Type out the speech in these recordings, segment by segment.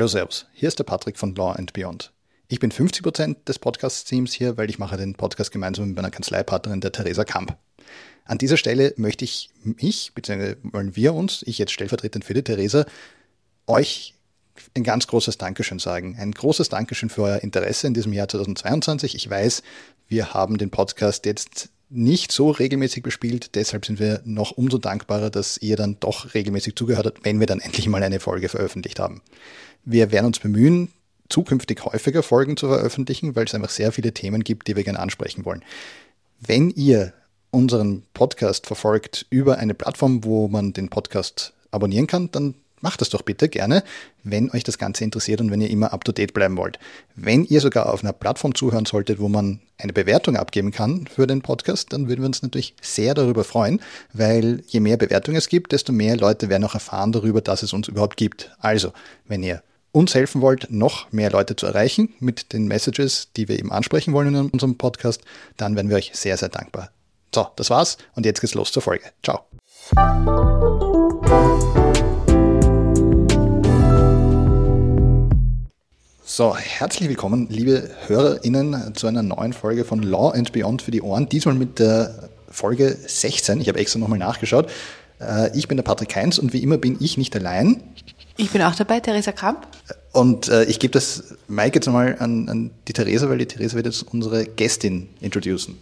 Hallo Servus, hier ist der Patrick von Law and Beyond. Ich bin 50% des Podcast-Teams hier, weil ich mache den Podcast gemeinsam mit meiner Kanzleipartnerin, der Theresa Kamp. An dieser Stelle möchte ich mich, beziehungsweise wollen wir uns, ich jetzt stellvertretend für die Theresa, euch ein ganz großes Dankeschön sagen. Ein großes Dankeschön für euer Interesse in diesem Jahr 2022. Ich weiß, wir haben den Podcast jetzt nicht so regelmäßig bespielt. Deshalb sind wir noch umso dankbarer, dass ihr dann doch regelmäßig zugehört habt, wenn wir dann endlich mal eine Folge veröffentlicht haben. Wir werden uns bemühen, zukünftig häufiger Folgen zu veröffentlichen, weil es einfach sehr viele Themen gibt, die wir gerne ansprechen wollen. Wenn ihr unseren Podcast verfolgt über eine Plattform, wo man den Podcast abonnieren kann, dann macht das doch bitte gerne, wenn euch das Ganze interessiert und wenn ihr immer up-to-date bleiben wollt. Wenn ihr sogar auf einer Plattform zuhören solltet, wo man eine Bewertung abgeben kann für den Podcast, dann würden wir uns natürlich sehr darüber freuen, weil je mehr Bewertungen es gibt, desto mehr Leute werden auch erfahren darüber, dass es uns überhaupt gibt. Also, wenn ihr uns helfen wollt, noch mehr Leute zu erreichen mit den Messages, die wir eben ansprechen wollen in unserem Podcast, dann wären wir euch sehr, sehr dankbar. So, das war's und jetzt geht's los zur Folge. Ciao. So, herzlich willkommen, liebe HörerInnen, zu einer neuen Folge von Law and Beyond für die Ohren. Diesmal mit der Folge 16. Ich habe extra nochmal nachgeschaut. Äh, ich bin der Patrick Heinz und wie immer bin ich nicht allein. Ich bin auch dabei, Theresa Kramp. Und äh, ich gebe das Mike jetzt mal an, an die Theresa, weil die Theresa wird jetzt unsere Gästin introducen.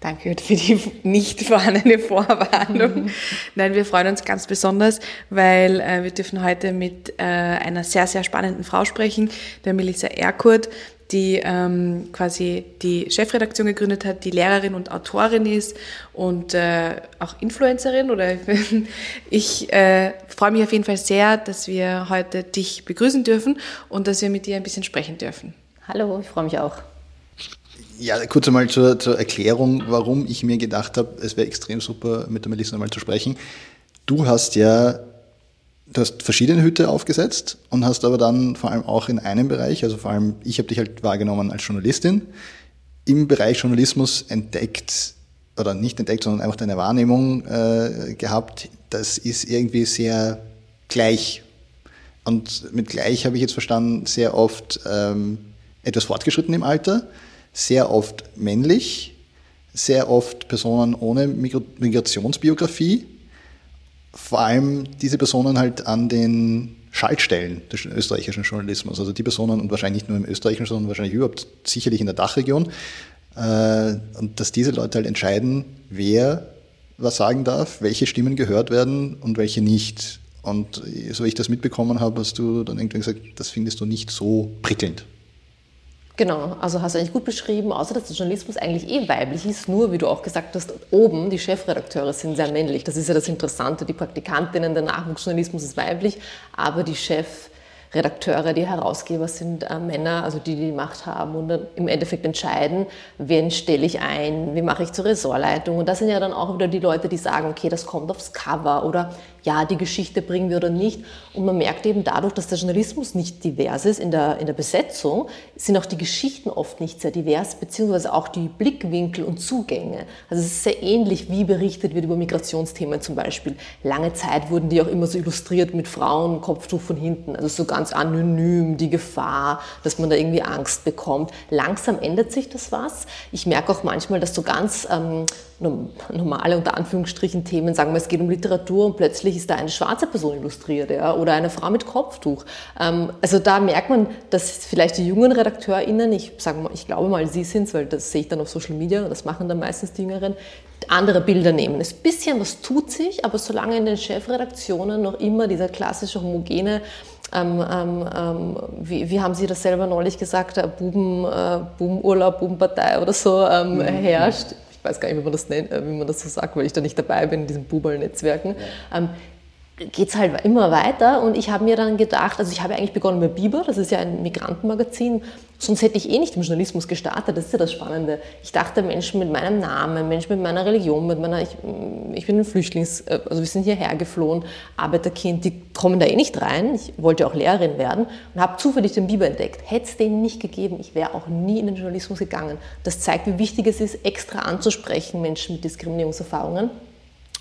Danke für die nicht vorhandene Vorwarnung. Mhm. Nein, wir freuen uns ganz besonders, weil äh, wir dürfen heute mit äh, einer sehr, sehr spannenden Frau sprechen, der Melissa Erkurt, die ähm, quasi die Chefredaktion gegründet hat, die Lehrerin und Autorin ist und äh, auch Influencerin. Oder ich äh, freue mich auf jeden Fall sehr, dass wir heute dich begrüßen dürfen und dass wir mit dir ein bisschen sprechen dürfen. Hallo, ich freue mich auch. Ja, kurz einmal zur, zur Erklärung, warum ich mir gedacht habe, es wäre extrem super, mit der Melissa einmal zu sprechen. Du hast ja, du hast verschiedene Hüte aufgesetzt und hast aber dann vor allem auch in einem Bereich, also vor allem, ich habe dich halt wahrgenommen als Journalistin, im Bereich Journalismus entdeckt, oder nicht entdeckt, sondern einfach deine Wahrnehmung äh, gehabt, das ist irgendwie sehr gleich. Und mit gleich habe ich jetzt verstanden, sehr oft ähm, etwas fortgeschritten im Alter sehr oft männlich, sehr oft Personen ohne Migrationsbiografie, vor allem diese Personen halt an den Schaltstellen des österreichischen Journalismus, also die Personen und wahrscheinlich nicht nur im österreichischen, sondern wahrscheinlich überhaupt sicherlich in der Dachregion, äh, und dass diese Leute halt entscheiden, wer was sagen darf, welche Stimmen gehört werden und welche nicht. Und so wie ich das mitbekommen habe, hast du dann irgendwie gesagt, das findest du nicht so prickelnd. Genau, also hast du eigentlich gut beschrieben, außer dass der Journalismus eigentlich eh weiblich ist, nur wie du auch gesagt hast, oben die Chefredakteure sind sehr männlich. Das ist ja das Interessante, die Praktikantinnen, der Nachwuchsjournalismus ist weiblich, aber die Chef Redakteure, die Herausgeber sind äh, Männer, also die, die die Macht haben und dann im Endeffekt entscheiden, wen stelle ich ein, wie mache ich zur Ressortleitung. Und das sind ja dann auch wieder die Leute, die sagen, okay, das kommt aufs Cover oder ja, die Geschichte bringen wir oder nicht. Und man merkt eben dadurch, dass der Journalismus nicht divers ist in der, in der Besetzung, sind auch die Geschichten oft nicht sehr divers, beziehungsweise auch die Blickwinkel und Zugänge. Also es ist sehr ähnlich, wie berichtet wird über Migrationsthemen zum Beispiel. Lange Zeit wurden die auch immer so illustriert mit Frauen, Kopftuch von hinten, also so ganz anonym, die Gefahr, dass man da irgendwie Angst bekommt. Langsam ändert sich das was. Ich merke auch manchmal, dass so ganz ähm, normale, unter Anführungsstrichen, Themen, sagen wir, es geht um Literatur und plötzlich ist da eine schwarze Person illustriert ja, oder eine Frau mit Kopftuch. Ähm, also da merkt man, dass vielleicht die jungen RedakteurInnen, ich, sage mal, ich glaube mal, sie sind es, weil das sehe ich dann auf Social Media, das machen dann meistens die Jüngeren, andere Bilder nehmen. Ein bisschen was tut sich, aber solange in den Chefredaktionen noch immer dieser klassische homogene ähm, ähm, ähm, wie, wie, haben Sie das selber neulich gesagt, äh, Buben, äh, Bubenurlaub, Bubenpartei oder so ähm, mhm. herrscht weiß gar nicht, wie man das nennt, äh, wie man das so sagt, weil ich da nicht dabei bin in diesen Bubel-Netzwerken. Ja. Ähm, geht es halt immer weiter und ich habe mir dann gedacht, also ich habe eigentlich begonnen mit Biber, das ist ja ein Migrantenmagazin, sonst hätte ich eh nicht im Journalismus gestartet, das ist ja das Spannende. Ich dachte, Menschen mit meinem Namen, Menschen mit meiner Religion, mit meiner, ich, ich bin ein Flüchtlings, äh, also wir sind hierher geflohen, Arbeiterkind, die kommen da eh nicht rein, ich wollte auch Lehrerin werden und habe zufällig den Biber entdeckt. Hätte es den nicht gegeben, ich wäre auch nie in den Journalismus gegangen. Das zeigt, wie wichtig es ist, extra anzusprechen, Menschen mit Diskriminierungserfahrungen.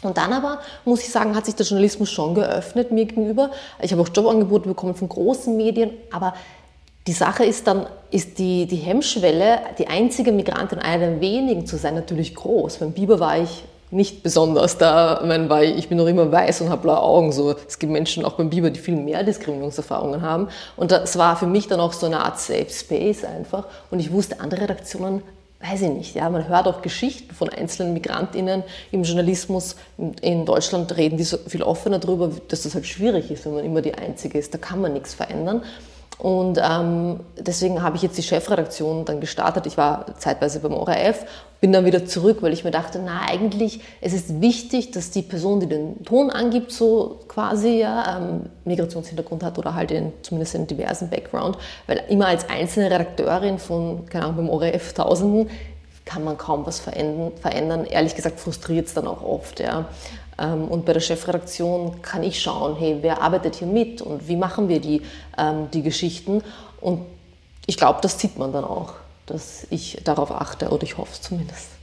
Und dann aber, muss ich sagen, hat sich der Journalismus schon geöffnet mir gegenüber. Ich habe auch Jobangebote bekommen von großen Medien, aber die Sache ist dann, ist die, die Hemmschwelle, die einzige Migrantin, einer der wenigen zu sein, natürlich groß. Beim Biber war ich nicht besonders da, weil ich bin noch immer weiß und habe blaue Augen. So. Es gibt Menschen auch beim Biber, die viel mehr Diskriminierungserfahrungen haben. Und das war für mich dann auch so eine Art Safe Space einfach. Und ich wusste, andere Redaktionen weiß ich nicht, ja, man hört auch Geschichten von einzelnen MigrantInnen im Journalismus. In Deutschland reden die so viel offener darüber, dass das halt schwierig ist, wenn man immer die Einzige ist. Da kann man nichts verändern. Und ähm, deswegen habe ich jetzt die Chefredaktion dann gestartet. Ich war zeitweise beim ORF, bin dann wieder zurück, weil ich mir dachte, na eigentlich, es ist wichtig, dass die Person, die den Ton angibt, so quasi ja, ähm, Migrationshintergrund hat oder halt in, zumindest einen diversen Background, weil immer als einzelne Redakteurin von, keine Ahnung, beim ORF Tausenden kann man kaum was verändern. verändern. Ehrlich gesagt frustriert es dann auch oft. Ja. Ähm, und bei der Chefredaktion kann ich schauen, hey, wer arbeitet hier mit und wie machen wir die, ähm, die Geschichten. Und ich glaube, das sieht man dann auch, dass ich darauf achte oder ich hoffe es zumindest.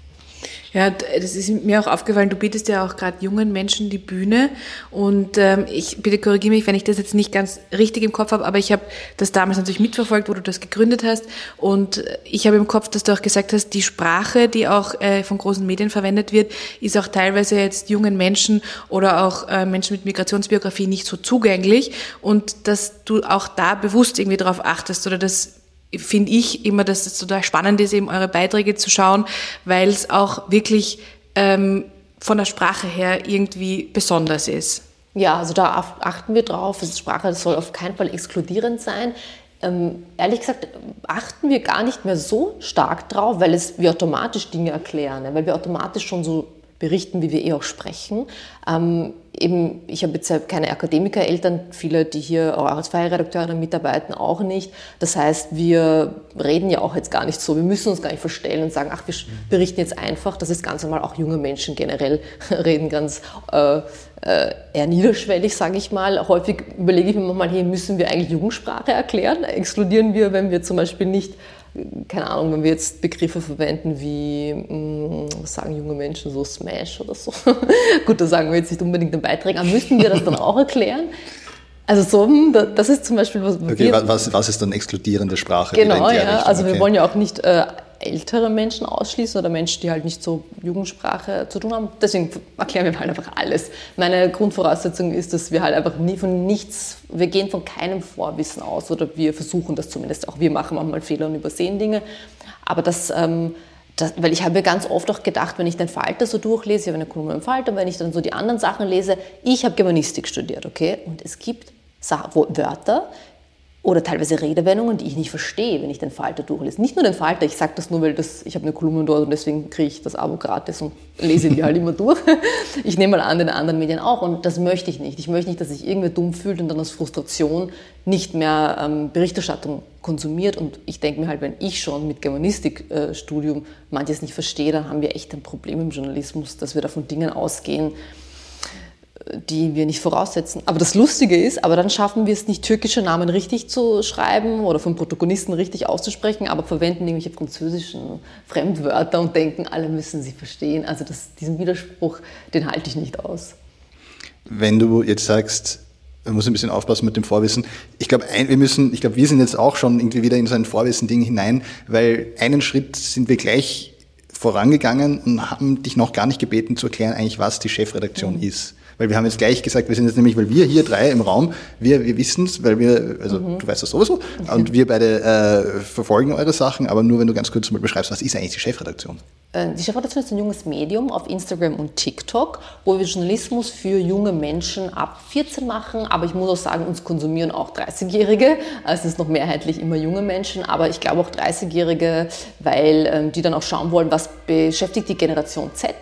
Ja, das ist mir auch aufgefallen, du bietest ja auch gerade jungen Menschen die Bühne und ähm, ich bitte korrigiere mich, wenn ich das jetzt nicht ganz richtig im Kopf habe, aber ich habe das damals natürlich mitverfolgt, wo du das gegründet hast und ich habe im Kopf, dass du auch gesagt hast, die Sprache, die auch äh, von großen Medien verwendet wird, ist auch teilweise jetzt jungen Menschen oder auch äh, Menschen mit Migrationsbiografie nicht so zugänglich und dass du auch da bewusst irgendwie darauf achtest oder das finde ich immer, dass es total spannend ist, eben eure Beiträge zu schauen, weil es auch wirklich ähm, von der Sprache her irgendwie besonders ist. Ja, also da achten wir drauf. Also Sprache soll auf keinen Fall exkludierend sein. Ähm, ehrlich gesagt achten wir gar nicht mehr so stark drauf, weil es wir automatisch Dinge erklären, weil wir automatisch schon so berichten, wie wir eh auch sprechen. Ähm, eben, ich habe jetzt keine Akademikereltern, viele, die hier auch als freie Redakteurinnen mitarbeiten, auch nicht. Das heißt, wir reden ja auch jetzt gar nicht so. Wir müssen uns gar nicht verstellen und sagen, ach, wir berichten jetzt einfach. Das ist ganz normal. Auch junge Menschen generell reden ganz äh, äh, eher niederschwellig, sage ich mal. Häufig überlege ich mir mal, hey, müssen wir eigentlich Jugendsprache erklären? Exkludieren wir, wenn wir zum Beispiel nicht keine Ahnung, wenn wir jetzt Begriffe verwenden wie, mm, was sagen junge Menschen, so Smash oder so. Gut, da sagen wir jetzt nicht unbedingt den Beitrag, aber müssten wir das dann auch erklären? Also so, hm, das ist zum Beispiel was. Okay, wir, was, was ist dann exkludierende Sprache? Genau, ja. Also okay. wir wollen ja auch nicht äh, ältere Menschen ausschließen oder Menschen, die halt nicht so Jugendsprache zu tun haben. Deswegen erklären wir halt einfach alles. Meine Grundvoraussetzung ist, dass wir halt einfach nie von nichts, wir gehen von keinem Vorwissen aus oder wir versuchen das zumindest. Auch wir machen manchmal Fehler und übersehen Dinge. Aber das, ähm, das, weil ich habe mir ganz oft auch gedacht, wenn ich den Falter so durchlese, ich habe eine Kolumne im Falter, wenn ich dann so die anderen Sachen lese, ich habe Germanistik studiert, okay? Und es gibt Wörter, oder teilweise Redewendungen, die ich nicht verstehe, wenn ich den Falter durchlese. Nicht nur den Falter, ich sage das nur, weil das, ich habe eine Kolumne dort und deswegen kriege ich das Abo gratis und lese die halt immer durch. Ich nehme mal an, den anderen Medien auch und das möchte ich nicht. Ich möchte nicht, dass sich irgendwer dumm fühlt und dann aus Frustration nicht mehr ähm, Berichterstattung konsumiert und ich denke mir halt, wenn ich schon mit Germanistikstudium äh, manches nicht verstehe, dann haben wir echt ein Problem im Journalismus, dass wir da von Dingen ausgehen, die wir nicht voraussetzen. Aber das Lustige ist, aber dann schaffen wir es nicht, türkische Namen richtig zu schreiben oder von Protagonisten richtig auszusprechen, aber verwenden irgendwelche französischen Fremdwörter und denken, alle müssen sie verstehen. Also das, diesen Widerspruch, den halte ich nicht aus. Wenn du jetzt sagst, man muss ein bisschen aufpassen mit dem Vorwissen. Ich glaube, wir müssen, ich glaube, wir sind jetzt auch schon irgendwie wieder in so ein Vorwissen-Ding hinein, weil einen Schritt sind wir gleich vorangegangen und haben dich noch gar nicht gebeten zu erklären, eigentlich was die Chefredaktion mhm. ist. Weil wir haben jetzt gleich gesagt, wir sind jetzt nämlich, weil wir hier drei im Raum, wir, wir wissen es, weil wir, also mhm. du weißt das sowieso, und wir beide äh, verfolgen eure Sachen, aber nur wenn du ganz kurz mal beschreibst, was ist eigentlich die Chefredaktion? Äh, die Chefredaktion ist ein junges Medium auf Instagram und TikTok, wo wir Journalismus für junge Menschen ab 14 machen. Aber ich muss auch sagen, uns konsumieren auch 30-Jährige. Also es ist noch mehrheitlich immer junge Menschen, aber ich glaube auch 30-Jährige, weil ähm, die dann auch schauen wollen, was beschäftigt die Generation Z.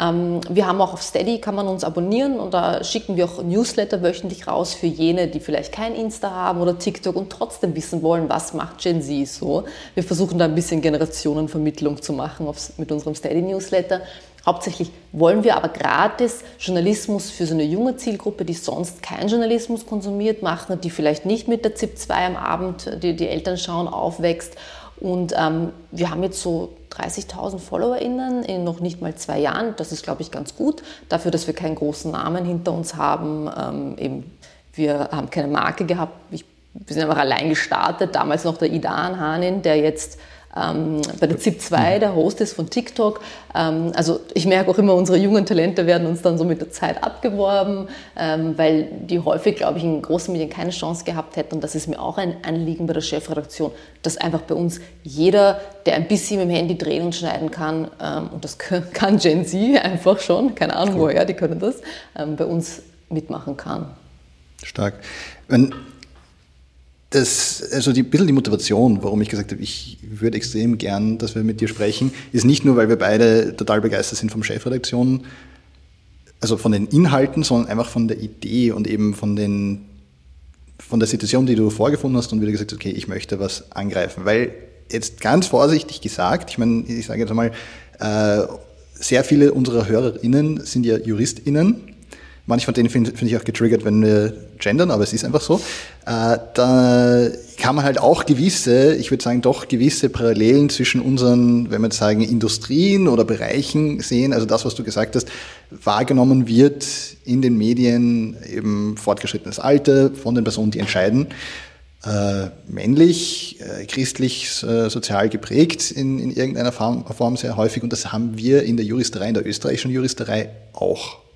Ähm, wir haben auch auf Steady, kann man uns abonnieren und da schicken wir auch Newsletter wöchentlich raus für jene, die vielleicht kein Insta haben oder TikTok und trotzdem wissen wollen, was macht Gen Z so. Wir versuchen da ein bisschen Generationenvermittlung zu machen mit unserem Steady Newsletter. Hauptsächlich wollen wir aber gratis Journalismus für so eine junge Zielgruppe, die sonst keinen Journalismus konsumiert, machen, die vielleicht nicht mit der ZIP 2 am Abend, die die Eltern schauen, aufwächst. Und ähm, wir haben jetzt so 30.000 FollowerInnen in noch nicht mal zwei Jahren. Das ist, glaube ich, ganz gut. Dafür, dass wir keinen großen Namen hinter uns haben. Ähm, eben, wir haben keine Marke gehabt. Ich, wir sind einfach allein gestartet. Damals noch der Idan Hanin, der jetzt ähm, bei der ZIP2 der Host ist von TikTok. Ähm, also ich merke auch immer, unsere jungen Talente werden uns dann so mit der Zeit abgeworben, ähm, weil die häufig, glaube ich, in großen Medien keine Chance gehabt hätten. Und das ist mir auch ein Anliegen bei der Chefredaktion, dass einfach bei uns jeder, der ein bisschen mit dem Handy drehen und schneiden kann, ähm, und das kann Gen Z einfach schon, keine Ahnung cool. woher, die können das, ähm, bei uns mitmachen kann. Stark. Wenn das, also die, ein bisschen die Motivation, warum ich gesagt habe, ich würde extrem gern, dass wir mit dir sprechen, ist nicht nur, weil wir beide total begeistert sind vom Chefredaktion, also von den Inhalten, sondern einfach von der Idee und eben von den, von der Situation, die du vorgefunden hast und wieder gesagt, okay, ich möchte was angreifen. Weil jetzt ganz vorsichtig gesagt, ich meine, ich sage jetzt einmal, äh, sehr viele unserer HörerInnen sind ja JuristInnen Manche von denen finde find ich auch getriggert, wenn wir gendern, aber es ist einfach so. Äh, da kann man halt auch gewisse, ich würde sagen, doch gewisse Parallelen zwischen unseren, wenn wir jetzt sagen, Industrien oder Bereichen sehen. Also das, was du gesagt hast, wahrgenommen wird in den Medien eben fortgeschrittenes Alter von den Personen, die entscheiden. Äh, männlich, äh, christlich, äh, sozial geprägt in, in irgendeiner Form, Form sehr häufig. Und das haben wir in der Juristerei, in der österreichischen Juristerei auch.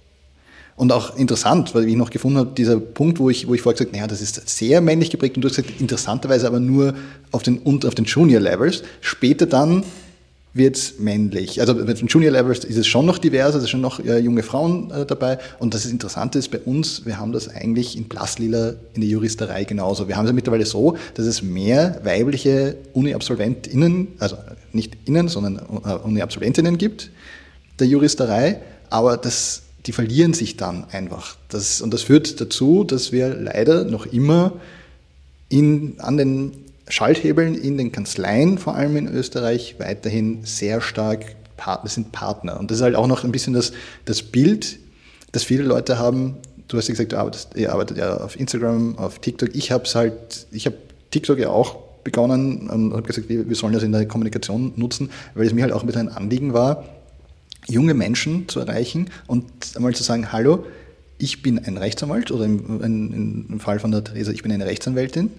Und auch interessant, weil ich noch gefunden habe, dieser Punkt, wo ich, wo ich vorher gesagt habe, naja, das ist sehr männlich geprägt und du hast gesagt, interessanterweise aber nur auf den, auf den Junior Levels. Später dann wird es männlich. Also bei den Junior Levels ist es schon noch divers, es sind schon noch äh, junge Frauen äh, dabei. Und das Interessante ist bei uns, wir haben das eigentlich in Blaslila in der Juristerei genauso. Wir haben es ja mittlerweile so, dass es mehr weibliche Uni-AbsolventInnen, also nicht innen, sondern äh, Uni-AbsolventInnen gibt, der Juristerei. Aber das die verlieren sich dann einfach. Das, und das führt dazu, dass wir leider noch immer in, an den Schalthebeln in den Kanzleien, vor allem in Österreich, weiterhin sehr stark Partner sind Partner. Und das ist halt auch noch ein bisschen das, das Bild, das viele Leute haben. Du hast ja gesagt, du arbeitest, ihr arbeitet ja auf Instagram, auf TikTok. Ich habe halt, ich habe TikTok ja auch begonnen und habe gesagt, wir, wir sollen das in der Kommunikation nutzen, weil es mir halt auch ein bisschen ein Anliegen war, junge Menschen zu erreichen und einmal zu sagen, hallo, ich bin ein Rechtsanwalt oder im, im, Fall von der Theresa, ich bin eine Rechtsanwältin,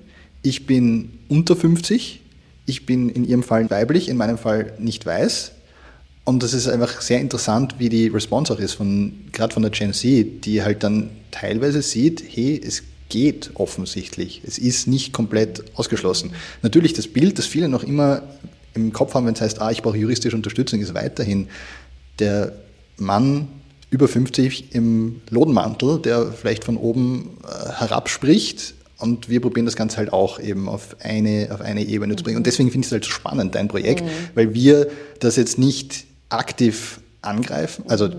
ich bin unter 50, ich bin in ihrem Fall weiblich, in meinem Fall nicht weiß. Und das ist einfach sehr interessant, wie die Response auch ist, von, gerade von der Gen Z, die halt dann teilweise sieht, hey, es geht offensichtlich. Es ist nicht komplett ausgeschlossen. Natürlich das Bild, das viele noch immer im Kopf haben, wenn es heißt, ah, ich brauche juristische Unterstützung, ist weiterhin der Mann über 50 im Lodenmantel, der vielleicht von oben äh, herabspricht. Und wir probieren das Ganze halt auch eben auf eine, auf eine Ebene zu bringen. Und deswegen finde ich es halt so spannend, dein Projekt, mhm. weil wir das jetzt nicht aktiv angreifen. Also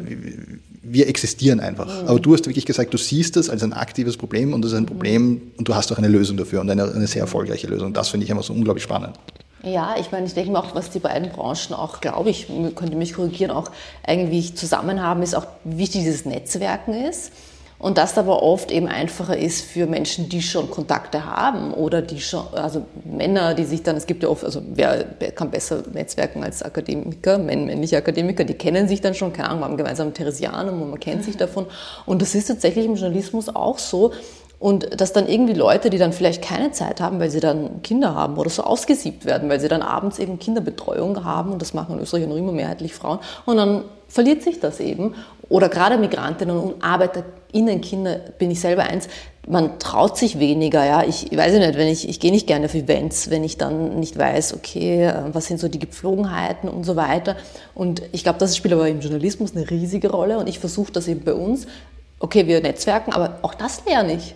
wir existieren einfach. Mhm. Aber du hast wirklich gesagt, du siehst das als ein aktives Problem und das ist ein Problem und du hast auch eine Lösung dafür und eine, eine sehr erfolgreiche Lösung. Das finde ich einfach so unglaublich spannend. Ja, ich meine, ich denke mir auch, was die beiden Branchen auch, glaube ich, könnte mich korrigieren, auch irgendwie zusammen haben, ist auch, wichtig dieses Netzwerken ist. Und das aber oft eben einfacher ist für Menschen, die schon Kontakte haben oder die schon, also Männer, die sich dann, es gibt ja oft, also wer kann besser netzwerken als Akademiker, männliche Akademiker, die kennen sich dann schon, keine Ahnung, haben gemeinsam Theresianum und man kennt sich davon. Und das ist tatsächlich im Journalismus auch so, und dass dann irgendwie Leute, die dann vielleicht keine Zeit haben, weil sie dann Kinder haben oder so ausgesiebt werden, weil sie dann abends eben Kinderbetreuung haben und das machen in Österreich noch immer mehrheitlich Frauen und dann verliert sich das eben. Oder gerade Migrantinnen und ArbeiterInnen-Kinder, bin ich selber eins, man traut sich weniger, ja. Ich, ich weiß nicht, wenn ich, ich gehe nicht gerne auf Events, wenn ich dann nicht weiß, okay, äh, was sind so die Gepflogenheiten und so weiter. Und ich glaube, das spielt aber im Journalismus eine riesige Rolle und ich versuche das eben bei uns. Okay, wir netzwerken, aber auch das lerne ich.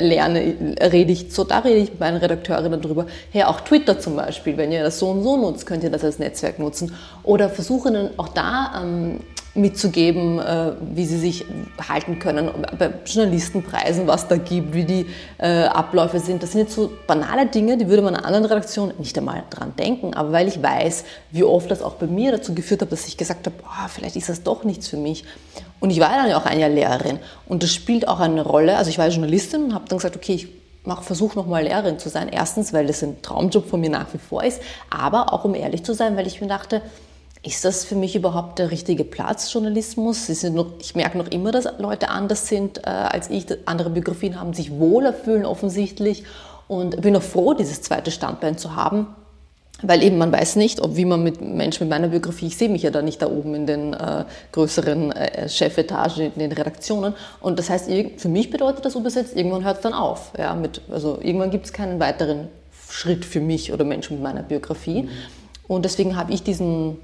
Lerne, rede ich so, da rede ich mit meinen Redakteurinnen drüber. Hey, auch Twitter zum Beispiel, wenn ihr das so und so nutzt, könnt ihr das als Netzwerk nutzen. Oder versuche dann auch da ähm, mitzugeben, äh, wie sie sich halten können, bei Journalistenpreisen, was da gibt, wie die äh, Abläufe sind. Das sind jetzt so banale Dinge, die würde man in anderen Redaktionen nicht einmal dran denken. Aber weil ich weiß, wie oft das auch bei mir dazu geführt hat, dass ich gesagt habe, boah, vielleicht ist das doch nichts für mich. Und ich war dann ja auch ein Jahr Lehrerin und das spielt auch eine Rolle. Also ich war Journalistin und habe dann gesagt, okay, ich versuche nochmal Lehrerin zu sein. Erstens, weil das ein Traumjob von mir nach wie vor ist, aber auch um ehrlich zu sein, weil ich mir dachte, ist das für mich überhaupt der richtige Platz, Journalismus? Noch, ich merke noch immer, dass Leute anders sind äh, als ich, andere Biografien haben, sich wohler fühlen offensichtlich und bin auch froh, dieses zweite Standbein zu haben, weil eben man weiß nicht, ob wie man mit Menschen mit meiner Biografie, ich sehe mich ja da nicht da oben in den äh, größeren äh, Chefetagen, in den Redaktionen. Und das heißt, für mich bedeutet das übersetzt, irgendwann hört es dann auf. Ja, mit, also irgendwann gibt es keinen weiteren Schritt für mich oder Menschen mit meiner Biografie. Mhm. Und deswegen habe ich diesen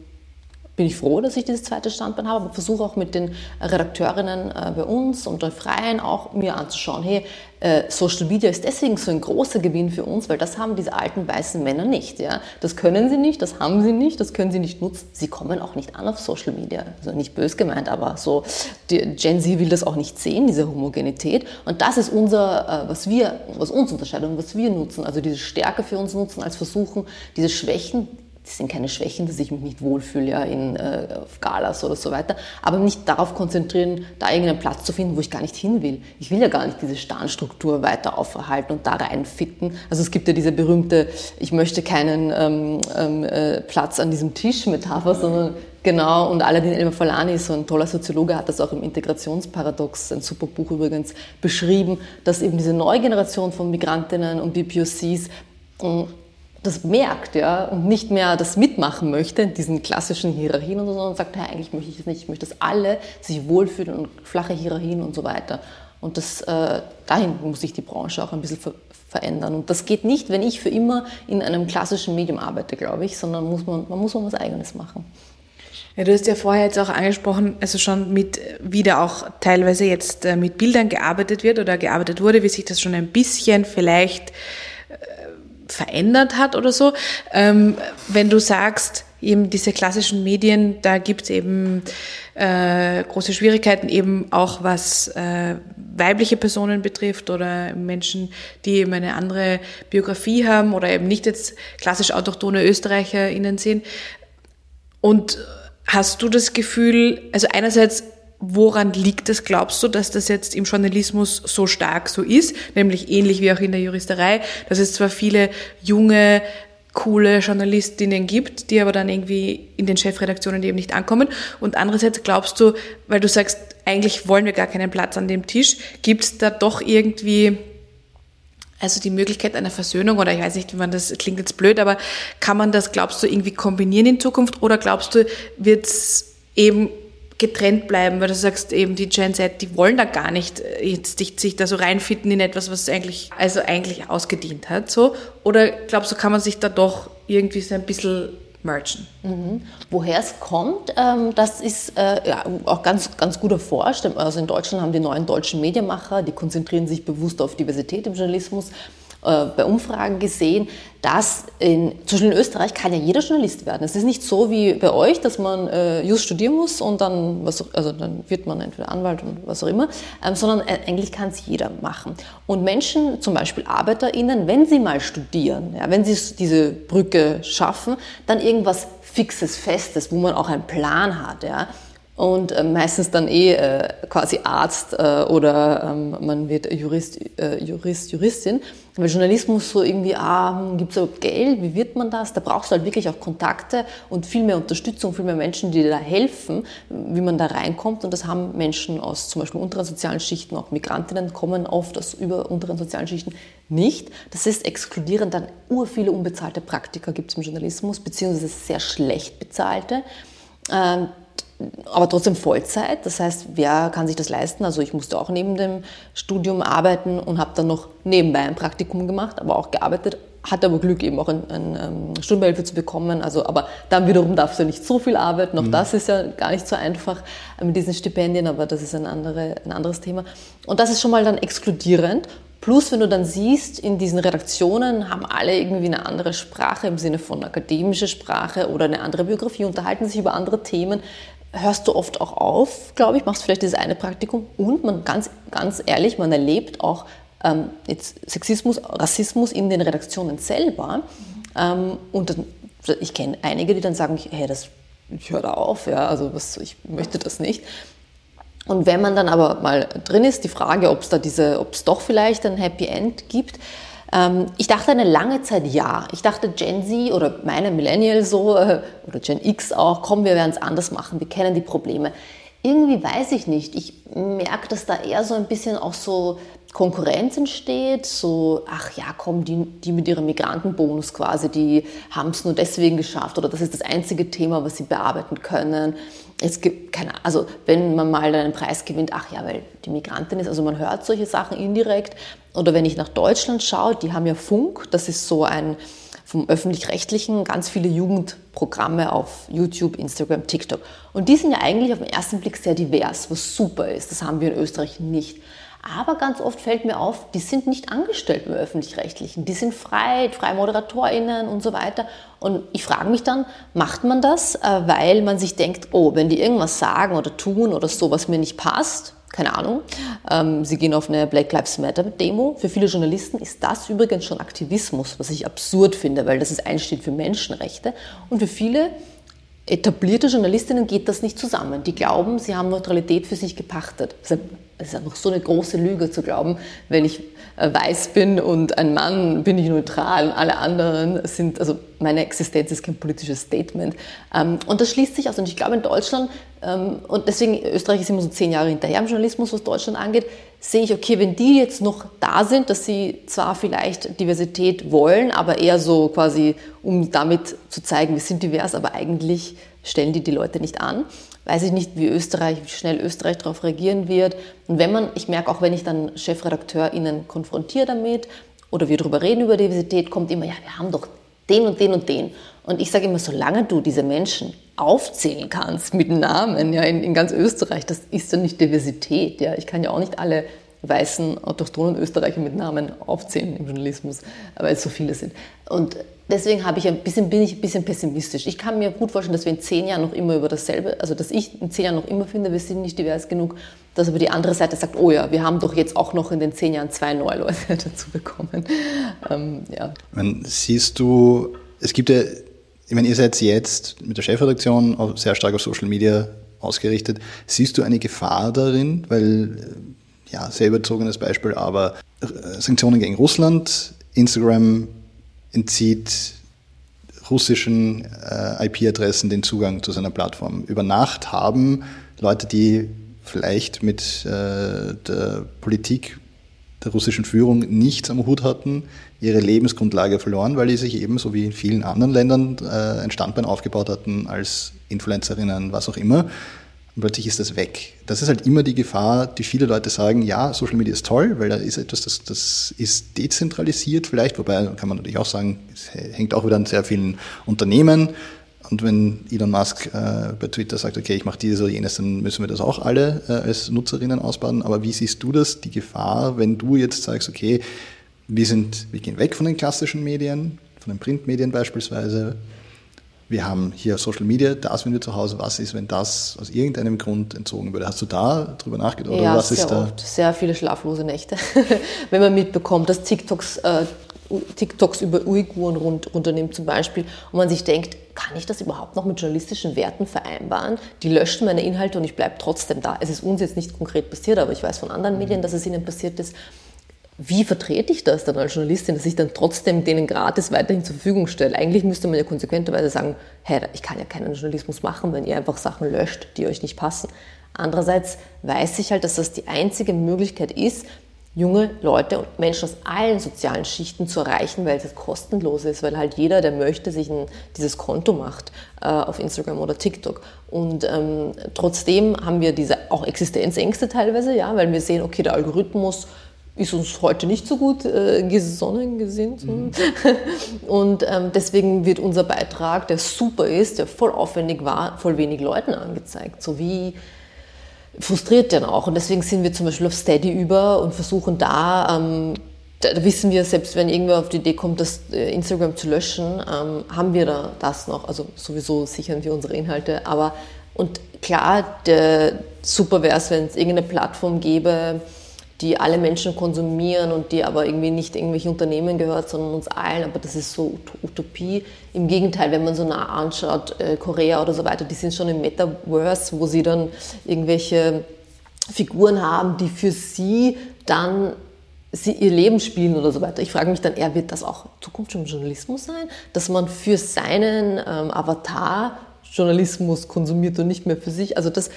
bin ich froh, dass ich dieses zweite Standbein habe, aber versuche auch mit den Redakteurinnen äh, bei uns und der Freien auch mir anzuschauen, hey, äh, Social Media ist deswegen so ein großer Gewinn für uns, weil das haben diese alten weißen Männer nicht. Ja? Das können sie nicht, das haben sie nicht, das können sie nicht nutzen. Sie kommen auch nicht an auf Social Media. Also nicht bös gemeint, aber so, die Gen Z will das auch nicht sehen, diese Homogenität. Und das ist unser, äh, was wir, was uns unterscheidet und was wir nutzen, also diese Stärke für uns nutzen, als versuchen, diese Schwächen, das sind keine Schwächen, dass ich mich nicht wohlfühle ja, in, äh, Galas oder so weiter, aber nicht darauf konzentrieren, da irgendeinen Platz zu finden, wo ich gar nicht hin will. Ich will ja gar nicht diese Starnstruktur weiter aufhalten und da reinfitten. Also es gibt ja diese berühmte, ich möchte keinen ähm, ähm, äh, Platz an diesem Tisch Metapher, sondern Genau, und Aladin El-Mafalani, so ein toller Soziologe, hat das auch im Integrationsparadox, ein super Buch übrigens, beschrieben, dass eben diese neue Generation von Migrantinnen und BPOCs das merkt ja, und nicht mehr das mitmachen möchte in diesen klassischen Hierarchien, und so, sondern sagt, hey, eigentlich möchte ich das nicht. Ich möchte, dass alle sich wohlfühlen und flache Hierarchien und so weiter. Und das, äh, dahin muss sich die Branche auch ein bisschen ver verändern. Und das geht nicht, wenn ich für immer in einem klassischen Medium arbeite, glaube ich, sondern muss man, man muss mal was Eigenes machen. Ja, du hast ja vorher jetzt auch angesprochen, also schon mit, wie da auch teilweise jetzt äh, mit Bildern gearbeitet wird oder gearbeitet wurde, wie sich das schon ein bisschen vielleicht verändert hat oder so. Ähm, wenn du sagst, eben diese klassischen Medien, da gibt es eben äh, große Schwierigkeiten, eben auch was äh, weibliche Personen betrifft oder Menschen, die eben eine andere Biografie haben oder eben nicht jetzt klassisch autochtone ÖsterreicherInnen sind. Und hast du das Gefühl, also einerseits Woran liegt es, glaubst du, dass das jetzt im Journalismus so stark so ist? Nämlich ähnlich wie auch in der Juristerei, dass es zwar viele junge, coole Journalistinnen gibt, die aber dann irgendwie in den Chefredaktionen eben nicht ankommen. Und andererseits glaubst du, weil du sagst, eigentlich wollen wir gar keinen Platz an dem Tisch, gibt es da doch irgendwie also die Möglichkeit einer Versöhnung oder ich weiß nicht, wie man das klingt jetzt blöd, aber kann man das, glaubst du, irgendwie kombinieren in Zukunft oder glaubst du, wird es eben getrennt bleiben, weil du sagst eben, die Gen Z, die wollen da gar nicht äh, jetzt sich da so reinfitten in etwas, was eigentlich, also eigentlich ausgedient hat, so. Oder glaubst du, kann man sich da doch irgendwie so ein bisschen merchen? Mhm. Woher es kommt, ähm, das ist äh, ja, auch ganz, ganz gut erforscht. Also in Deutschland haben die neuen deutschen Medienmacher, die konzentrieren sich bewusst auf Diversität im Journalismus, äh, bei Umfragen gesehen, dass in, zum Beispiel in Österreich kann ja jeder Journalist werden. Es ist nicht so wie bei euch, dass man äh, Just studieren muss und dann, was, also dann wird man entweder Anwalt und was auch immer, ähm, sondern äh, eigentlich kann es jeder machen. Und Menschen, zum Beispiel ArbeiterInnen, wenn sie mal studieren, ja, wenn sie diese Brücke schaffen, dann irgendwas Fixes, Festes, wo man auch einen Plan hat, ja, und äh, meistens dann eh äh, quasi Arzt äh, oder ähm, man wird Jurist, äh, Jurist, Juristin. Weil Journalismus so irgendwie, ah, hm, gibt es überhaupt Geld, wie wird man das? Da brauchst du halt wirklich auch Kontakte und viel mehr Unterstützung, viel mehr Menschen, die dir da helfen, wie man da reinkommt. Und das haben Menschen aus zum Beispiel unteren sozialen Schichten, auch Migrantinnen kommen oft aus über unteren sozialen Schichten nicht. Das ist exkludierend, dann ur viele unbezahlte Praktika gibt es im Journalismus, beziehungsweise sehr schlecht bezahlte. Ähm, aber trotzdem Vollzeit. Das heißt, wer kann sich das leisten? Also ich musste auch neben dem Studium arbeiten und habe dann noch nebenbei ein Praktikum gemacht, aber auch gearbeitet. Hatte aber Glück, eben auch eine ein, ähm, Stundenhilfe zu bekommen. Also, aber dann wiederum darfst du nicht so viel arbeiten. Auch mhm. das ist ja gar nicht so einfach mit diesen Stipendien, aber das ist ein, andere, ein anderes Thema. Und das ist schon mal dann exkludierend. Plus, wenn du dann siehst, in diesen Redaktionen haben alle irgendwie eine andere Sprache im Sinne von akademische Sprache oder eine andere Biografie, unterhalten sich über andere Themen, hörst du oft auch auf, glaube ich, machst vielleicht dieses eine Praktikum und man ganz, ganz ehrlich, man erlebt auch ähm, jetzt Sexismus, Rassismus in den Redaktionen selber. Ähm, und dann, ich kenne einige, die dann sagen, hey, das, ich höre da auf, ja, also was, ich möchte das nicht. Und wenn man dann aber mal drin ist, die Frage, ob es da diese, ob es doch vielleicht ein Happy End gibt, ähm, ich dachte eine lange Zeit ja. Ich dachte Gen Z oder meine Millennial so äh, oder Gen X auch, komm, wir werden es anders machen, wir kennen die Probleme. Irgendwie weiß ich nicht. Ich merke, dass da eher so ein bisschen auch so Konkurrenz entsteht, so, ach ja, komm, die, die mit ihrem Migrantenbonus quasi, die haben es nur deswegen geschafft oder das ist das einzige Thema, was sie bearbeiten können. Es gibt keine, also wenn man mal einen Preis gewinnt, ach ja, weil die Migrantin ist, also man hört solche Sachen indirekt. Oder wenn ich nach Deutschland schaue, die haben ja Funk, das ist so ein vom öffentlich-rechtlichen ganz viele Jugendprogramme auf YouTube, Instagram, TikTok. Und die sind ja eigentlich auf den ersten Blick sehr divers, was super ist. Das haben wir in Österreich nicht. Aber ganz oft fällt mir auf, die sind nicht angestellt im Öffentlich-Rechtlichen. Die sind frei, freie ModeratorInnen und so weiter. Und ich frage mich dann, macht man das, äh, weil man sich denkt, oh, wenn die irgendwas sagen oder tun oder so, was mir nicht passt, keine Ahnung, ähm, sie gehen auf eine Black Lives Matter Demo. Für viele Journalisten ist das übrigens schon Aktivismus, was ich absurd finde, weil das ist einsteht für Menschenrechte. Und für viele etablierte Journalistinnen geht das nicht zusammen. Die glauben, sie haben Neutralität für sich gepachtet. Es ist einfach so eine große Lüge zu glauben, wenn ich äh, weiß bin und ein Mann bin ich neutral und alle anderen sind, also meine Existenz ist kein politisches Statement. Ähm, und das schließt sich aus. Und ich glaube in Deutschland, ähm, und deswegen, Österreich ist immer so zehn Jahre hinterher im Journalismus, was Deutschland angeht, sehe ich, okay, wenn die jetzt noch da sind, dass sie zwar vielleicht Diversität wollen, aber eher so quasi, um damit zu zeigen, wir sind divers, aber eigentlich stellen die die Leute nicht an weiß ich nicht, wie Österreich, wie schnell Österreich darauf reagieren wird. Und wenn man, ich merke auch, wenn ich dann ChefredakteurInnen konfrontiere damit oder wir darüber reden über Diversität, kommt immer, ja, wir haben doch den und den und den. Und ich sage immer, solange du diese Menschen aufzählen kannst mit Namen, ja, in, in ganz Österreich, das ist ja nicht Diversität, ja. Ich kann ja auch nicht alle weißen autochthonen Österreicher mit Namen aufzählen im Journalismus, weil es so viele sind. Und deswegen habe ich ein bisschen, bin ich ein bisschen pessimistisch. Ich kann mir gut vorstellen, dass wir in zehn Jahren noch immer über dasselbe, also dass ich in zehn Jahren noch immer finde, wir sind nicht divers genug, dass aber die andere Seite sagt, oh ja, wir haben doch jetzt auch noch in den zehn Jahren zwei neue Leute dazu bekommen. Ähm, ja. Meine, siehst du, es gibt ja, ich meine, ihr seid jetzt mit der Chefredaktion sehr stark auf Social Media ausgerichtet. Siehst du eine Gefahr darin, weil ja, sehr überzogenes Beispiel, aber äh, Sanktionen gegen Russland, Instagram entzieht russischen äh, IP-Adressen den Zugang zu seiner Plattform. Über Nacht haben Leute, die vielleicht mit äh, der Politik der russischen Führung nichts am Hut hatten, ihre Lebensgrundlage verloren, weil die sich eben, so wie in vielen anderen Ländern, äh, ein Standbein aufgebaut hatten als Influencerinnen, was auch immer. Und plötzlich ist das weg. Das ist halt immer die Gefahr, die viele Leute sagen, ja, Social Media ist toll, weil da ist etwas, das, das ist dezentralisiert vielleicht, wobei kann man natürlich auch sagen, es hängt auch wieder an sehr vielen Unternehmen. Und wenn Elon Musk äh, bei Twitter sagt, okay, ich mache dieses oder jenes, dann müssen wir das auch alle äh, als Nutzerinnen ausbauen. Aber wie siehst du das, die Gefahr, wenn du jetzt sagst, okay, wir sind, wir gehen weg von den klassischen Medien, von den Printmedien beispielsweise, wir haben hier Social Media, da sind wir zu Hause. Was ist, wenn das aus irgendeinem Grund entzogen würde? Hast du da drüber nachgedacht? Ja, was sehr ist da? oft. Sehr viele schlaflose Nächte. wenn man mitbekommt, dass TikToks, äh, TikToks über Uiguren rund, runternimmt zum Beispiel und man sich denkt, kann ich das überhaupt noch mit journalistischen Werten vereinbaren? Die löschen meine Inhalte und ich bleibe trotzdem da. Es ist uns jetzt nicht konkret passiert, aber ich weiß von anderen Medien, dass es ihnen passiert ist wie vertrete ich das dann als Journalistin, dass ich dann trotzdem denen gratis weiterhin zur Verfügung stelle? Eigentlich müsste man ja konsequenterweise sagen, hey, ich kann ja keinen Journalismus machen, wenn ihr einfach Sachen löscht, die euch nicht passen. Andererseits weiß ich halt, dass das die einzige Möglichkeit ist, junge Leute und Menschen aus allen sozialen Schichten zu erreichen, weil es kostenlos ist, weil halt jeder, der möchte, sich ein, dieses Konto macht äh, auf Instagram oder TikTok. Und ähm, trotzdem haben wir diese auch Existenzängste teilweise, ja, weil wir sehen, okay, der Algorithmus ist uns heute nicht so gut äh, gesonnen gesinnt. Mhm. Und ähm, deswegen wird unser Beitrag, der super ist, der voll aufwendig war, voll wenig Leuten angezeigt. So wie frustriert denn auch. Und deswegen sind wir zum Beispiel auf Steady über und versuchen da, ähm, da, wissen wir, selbst wenn irgendwer auf die Idee kommt, das äh, Instagram zu löschen, ähm, haben wir da das noch. Also sowieso sichern wir unsere Inhalte. Aber und klar, der, super wäre es, wenn es irgendeine Plattform gäbe, die alle Menschen konsumieren und die aber irgendwie nicht irgendwelchen Unternehmen gehört, sondern uns allen. Aber das ist so Utopie. Im Gegenteil, wenn man so nah anschaut, äh, Korea oder so weiter, die sind schon im Metaverse, wo sie dann irgendwelche Figuren haben, die für sie dann sie ihr Leben spielen oder so weiter. Ich frage mich dann eher, wird das auch Zukunft schon Journalismus sein? Dass man für seinen ähm, Avatar Journalismus konsumiert und nicht mehr für sich. Also das,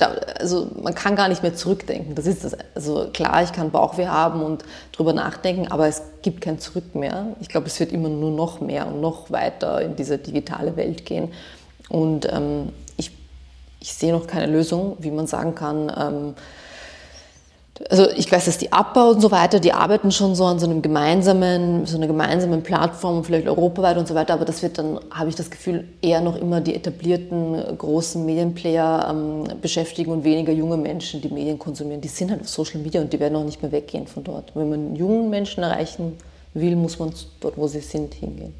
also man kann gar nicht mehr zurückdenken. Das ist das. Also klar, ich kann Bauchweh haben und drüber nachdenken, aber es gibt kein Zurück mehr. Ich glaube, es wird immer nur noch mehr und noch weiter in diese digitale Welt gehen. Und ähm, ich, ich sehe noch keine Lösung, wie man sagen kann, ähm, also ich weiß, dass die Abbau und so weiter, die arbeiten schon so an so einem gemeinsamen, so einer gemeinsamen Plattform, vielleicht europaweit und so weiter, aber das wird dann, habe ich das Gefühl, eher noch immer die etablierten großen Medienplayer ähm, beschäftigen und weniger junge Menschen, die Medien konsumieren. Die sind halt auf Social Media und die werden auch nicht mehr weggehen von dort. Wenn man jungen Menschen erreichen will, muss man dort, wo sie sind, hingehen.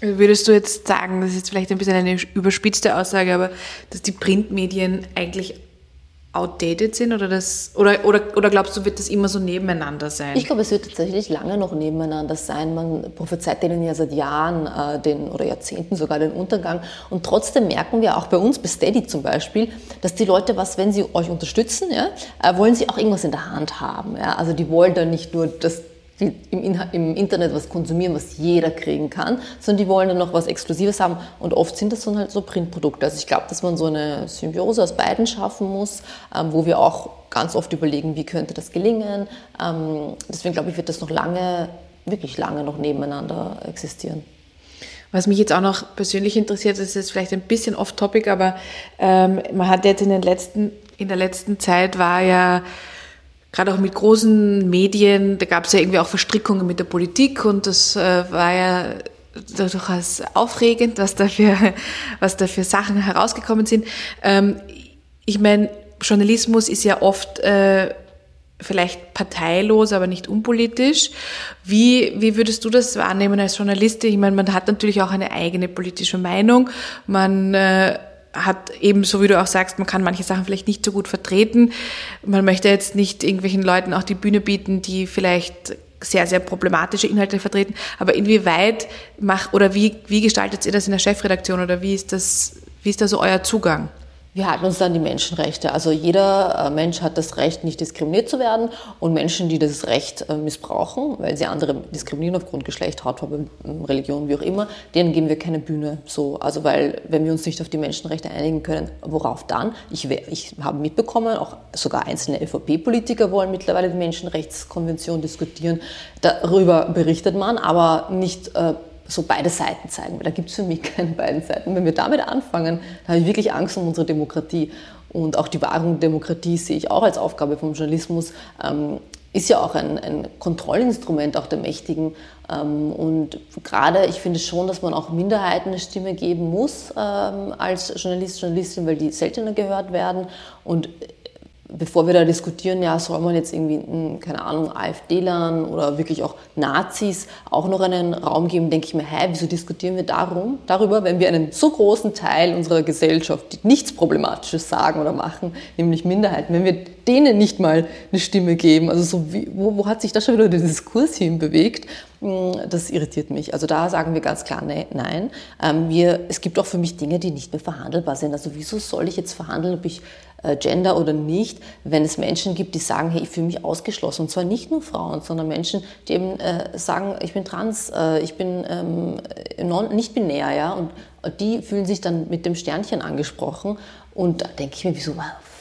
Würdest du jetzt sagen, das ist jetzt vielleicht ein bisschen eine überspitzte Aussage, aber dass die Printmedien eigentlich outdated sind oder, das, oder, oder, oder glaubst du, wird das immer so nebeneinander sein? Ich glaube, es wird tatsächlich lange noch nebeneinander sein. Man prophezeit denen ja seit Jahren äh, den, oder Jahrzehnten sogar den Untergang. Und trotzdem merken wir auch bei uns, bei Steady zum Beispiel, dass die Leute was, wenn sie euch unterstützen, ja, äh, wollen sie auch irgendwas in der Hand haben. Ja? Also die wollen dann nicht nur das die im, im, Internet was konsumieren, was jeder kriegen kann, sondern die wollen dann noch was Exklusives haben. Und oft sind das dann halt so Printprodukte. Also ich glaube, dass man so eine Symbiose aus beiden schaffen muss, ähm, wo wir auch ganz oft überlegen, wie könnte das gelingen. Ähm, deswegen glaube ich, wird das noch lange, wirklich lange noch nebeneinander existieren. Was mich jetzt auch noch persönlich interessiert, das ist jetzt vielleicht ein bisschen off-topic, aber ähm, man hat jetzt in, den letzten, in der letzten Zeit war ja gerade auch mit großen Medien, da gab es ja irgendwie auch Verstrickungen mit der Politik und das äh, war ja durchaus aufregend, was da für, was da für Sachen herausgekommen sind. Ähm, ich meine, Journalismus ist ja oft äh, vielleicht parteilos, aber nicht unpolitisch. Wie, wie würdest du das wahrnehmen als Journalistin? Ich meine, man hat natürlich auch eine eigene politische Meinung. Man äh, hat eben, so wie du auch sagst, man kann manche Sachen vielleicht nicht so gut vertreten. Man möchte jetzt nicht irgendwelchen Leuten auch die Bühne bieten, die vielleicht sehr, sehr problematische Inhalte vertreten. Aber inwieweit macht, oder wie, wie gestaltet ihr das in der Chefredaktion oder wie ist das, wie ist da so euer Zugang? Wir halten uns dann die Menschenrechte. Also jeder äh, Mensch hat das Recht, nicht diskriminiert zu werden. Und Menschen, die das Recht äh, missbrauchen, weil sie andere diskriminieren aufgrund Geschlecht, Hautfarbe, Religion, wie auch immer, denen geben wir keine Bühne. So, also weil, wenn wir uns nicht auf die Menschenrechte einigen können, worauf dann? Ich, ich habe mitbekommen, auch sogar einzelne ÖVP-Politiker wollen mittlerweile die Menschenrechtskonvention diskutieren. Darüber berichtet man, aber nicht äh, so beide Seiten zeigen, weil da gibt es für mich keine beiden Seiten. Wenn wir damit anfangen, dann habe ich wirklich Angst um unsere Demokratie. Und auch die Wahrung der Demokratie sehe ich auch als Aufgabe vom Journalismus. Ähm, ist ja auch ein, ein, Kontrollinstrument auch der Mächtigen. Ähm, und gerade, ich finde schon, dass man auch Minderheiten eine Stimme geben muss ähm, als Journalist, Journalistin, weil die seltener gehört werden. Und bevor wir da diskutieren, ja, soll man jetzt irgendwie, hm, keine Ahnung, AfD-Lern oder wirklich auch Nazis auch noch einen Raum geben, denke ich mir, hä, wieso diskutieren wir darum, darüber, wenn wir einen so großen Teil unserer Gesellschaft, die nichts Problematisches sagen oder machen, nämlich Minderheiten, wenn wir denen nicht mal eine Stimme geben, also so wie, wo, wo hat sich da schon wieder der Diskurs hinbewegt? Hm, das irritiert mich. Also da sagen wir ganz klar ne, nein. Ähm, wir, es gibt auch für mich Dinge, die nicht mehr verhandelbar sind. Also wieso soll ich jetzt verhandeln, ob ich Gender oder nicht, wenn es Menschen gibt, die sagen, hey, ich fühle mich ausgeschlossen. Und zwar nicht nur Frauen, sondern Menschen, die eben äh, sagen, ich bin trans, äh, ich bin ähm, non, nicht binär, ja, und die fühlen sich dann mit dem Sternchen angesprochen. Und da denke ich mir, wieso,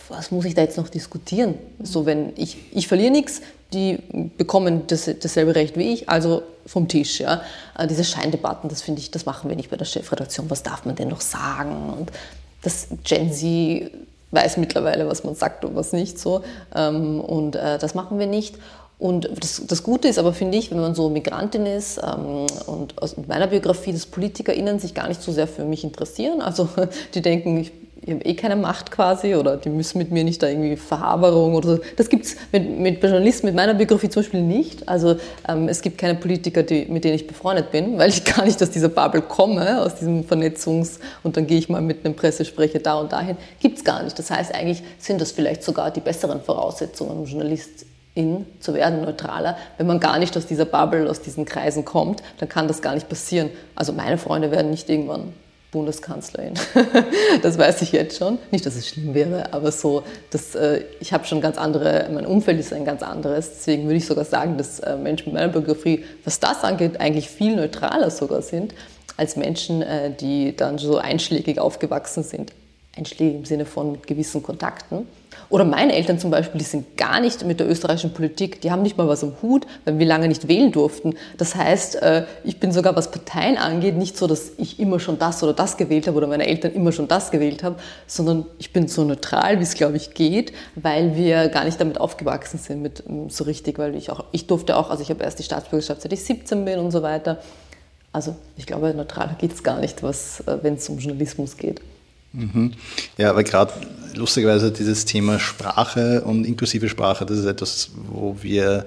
was muss ich da jetzt noch diskutieren? So, wenn ich, ich verliere nichts, die bekommen das, dasselbe Recht wie ich, also vom Tisch. Ja. Äh, diese Scheindebatten, das finde ich, das machen wir nicht bei der Chefredaktion. Was darf man denn noch sagen? Und das Gen Z weiß mittlerweile, was man sagt und was nicht so. Ähm, und äh, das machen wir nicht. Und das, das, Gute ist aber, finde ich, wenn man so Migrantin ist ähm, und aus meiner Biografie, dass PolitikerInnen sich gar nicht so sehr für mich interessieren. Also die denken, ich ich habe eh keine Macht quasi oder die müssen mit mir nicht da irgendwie Verhaberung oder so. Das gibt es mit, mit Journalisten, mit meiner Biografie zum Beispiel nicht. Also ähm, es gibt keine Politiker, die, mit denen ich befreundet bin, weil ich gar nicht aus dieser Bubble komme, aus diesem Vernetzungs- und dann gehe ich mal mit einem Pressesprecher da und dahin. Gibt es gar nicht. Das heißt, eigentlich sind das vielleicht sogar die besseren Voraussetzungen, um Journalistin zu werden, neutraler. Wenn man gar nicht aus dieser Bubble, aus diesen Kreisen kommt, dann kann das gar nicht passieren. Also meine Freunde werden nicht irgendwann Bundeskanzlerin. das weiß ich jetzt schon. Nicht, dass es schlimm wäre, aber so, dass, äh, ich habe schon ganz andere, mein Umfeld ist ein ganz anderes. Deswegen würde ich sogar sagen, dass äh, Menschen mit meiner Biografie, was das angeht, eigentlich viel neutraler sogar sind als Menschen, äh, die dann so einschlägig aufgewachsen sind. Einschlägig im Sinne von mit gewissen Kontakten. Oder meine Eltern zum Beispiel, die sind gar nicht mit der österreichischen Politik, die haben nicht mal was im Hut, weil wir lange nicht wählen durften. Das heißt, äh, ich bin sogar, was Parteien angeht, nicht so, dass ich immer schon das oder das gewählt habe oder meine Eltern immer schon das gewählt haben, sondern ich bin so neutral, wie es, glaube ich, geht, weil wir gar nicht damit aufgewachsen sind, mit ähm, so richtig, weil ich auch, ich durfte auch, also ich habe erst die Staatsbürgerschaft, seit ich 17 bin und so weiter. Also ich glaube, neutraler geht es gar nicht, äh, wenn es um Journalismus geht. Mhm. Ja, aber gerade lustigerweise dieses Thema Sprache und inklusive Sprache, das ist etwas, wo wir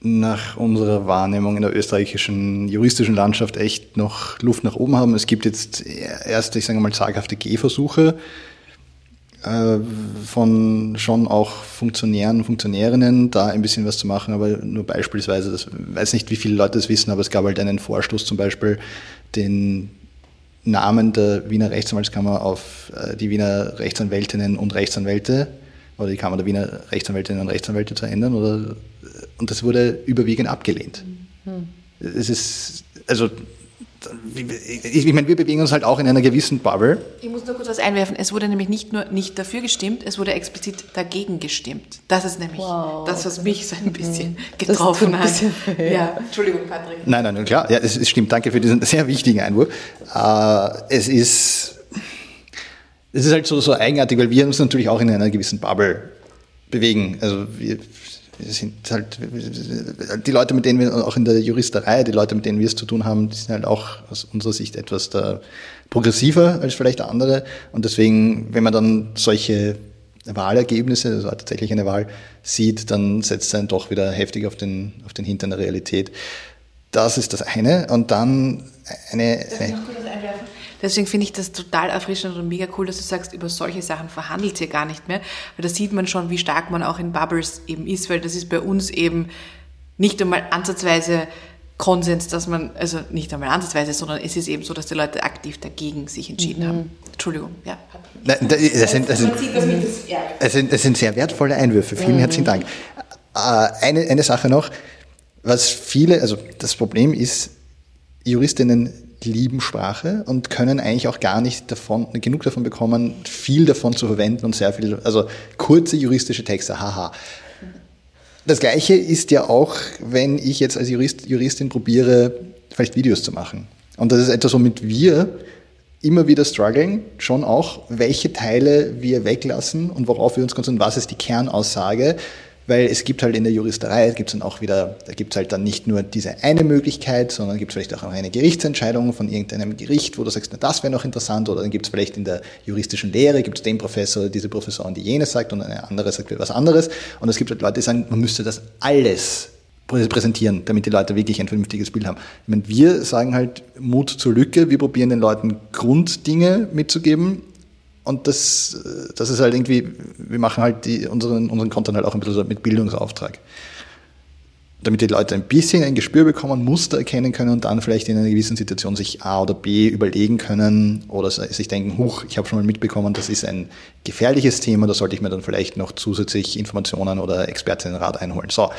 nach unserer Wahrnehmung in der österreichischen juristischen Landschaft echt noch Luft nach oben haben. Es gibt jetzt erst, ich sage mal, zaghafte Gehversuche äh, von schon auch Funktionären, Funktionärinnen, da ein bisschen was zu machen, aber nur beispielsweise, das weiß nicht, wie viele Leute das wissen, aber es gab halt einen Vorstoß zum Beispiel, den Namen der Wiener Rechtsanwaltskammer auf äh, die Wiener Rechtsanwältinnen und Rechtsanwälte oder die Kammer der Wiener Rechtsanwältinnen und Rechtsanwälte zu ändern. Oder, und das wurde überwiegend abgelehnt. Mhm. Es ist, also ich, ich meine, wir bewegen uns halt auch in einer gewissen Bubble. Ich muss nur kurz was einwerfen. Es wurde nämlich nicht nur nicht dafür gestimmt, es wurde explizit dagegen gestimmt. Das ist nämlich wow. das, was mich so ein bisschen getroffen ein bisschen hat. Ja, Entschuldigung, Patrick. Nein, nein, klar, ja, es, es stimmt. Danke für diesen sehr wichtigen Einwurf. Äh, es ist, es ist halt so, so eigenartig, weil wir uns natürlich auch in einer gewissen Bubble bewegen. Also wir sind halt die Leute, mit denen wir auch in der Juristerei, die Leute, mit denen wir es zu tun haben, die sind halt auch aus unserer Sicht etwas da progressiver als vielleicht andere. Und deswegen, wenn man dann solche Wahlergebnisse, also tatsächlich eine Wahl sieht, dann setzt es einen doch wieder heftig auf den, auf den Hintern der Realität. Das ist das eine. Und dann eine, eine Deswegen finde ich das total erfrischend und mega cool, dass du sagst, über solche Sachen verhandelt ihr gar nicht mehr. Weil da sieht man schon, wie stark man auch in Bubbles eben ist, weil das ist bei uns eben nicht einmal ansatzweise Konsens, dass man, also nicht einmal ansatzweise, sondern es ist eben so, dass die Leute aktiv dagegen sich entschieden mhm. haben. Entschuldigung, ja. Das sind, das, sind, das, sind, das sind sehr wertvolle Einwürfe. Vielen mhm. herzlichen Dank. Äh, eine, eine Sache noch, was viele, also das Problem ist, Juristinnen lieben Sprache und können eigentlich auch gar nicht davon, genug davon bekommen, viel davon zu verwenden und sehr viel, also kurze juristische Texte, haha. Das Gleiche ist ja auch, wenn ich jetzt als Jurist, Juristin probiere, vielleicht Videos zu machen. Und das ist etwas, womit wir immer wieder strugglen, schon auch, welche Teile wir weglassen und worauf wir uns konzentrieren, was ist die Kernaussage, weil es gibt halt in der Juristerei, gibt es dann auch wieder, da gibt es halt dann nicht nur diese eine Möglichkeit, sondern gibt es vielleicht auch eine Gerichtsentscheidung von irgendeinem Gericht, wo du sagst, na, das wäre noch interessant, oder dann gibt es vielleicht in der juristischen Lehre, gibt es den Professor oder diese Professorin, die jenes sagt und eine andere sagt was anderes. Und es gibt halt Leute, die sagen, man müsste das alles präsentieren, damit die Leute wirklich ein vernünftiges Bild haben. Ich meine, wir sagen halt Mut zur Lücke, wir probieren den Leuten Grunddinge mitzugeben, und das, das ist halt irgendwie, wir machen halt die, unseren, unseren Content halt auch ein bisschen mit Bildungsauftrag. Damit die Leute ein bisschen ein Gespür bekommen, Muster erkennen können und dann vielleicht in einer gewissen Situation sich A oder B überlegen können oder sich denken, huch, ich habe schon mal mitbekommen, das ist ein gefährliches Thema, da sollte ich mir dann vielleicht noch zusätzlich Informationen oder Expertinnenrat einholen. So,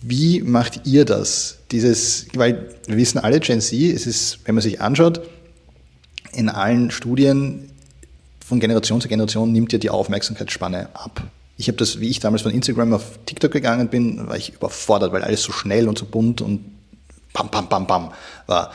wie macht ihr das? Dieses, weil wir wissen alle, Gen Z, es ist, wenn man sich anschaut, in allen Studien von Generation zu Generation nimmt ja die Aufmerksamkeitsspanne ab. Ich habe das, wie ich damals von Instagram auf TikTok gegangen bin, war ich überfordert, weil alles so schnell und so bunt und pam, pam, pam, pam war.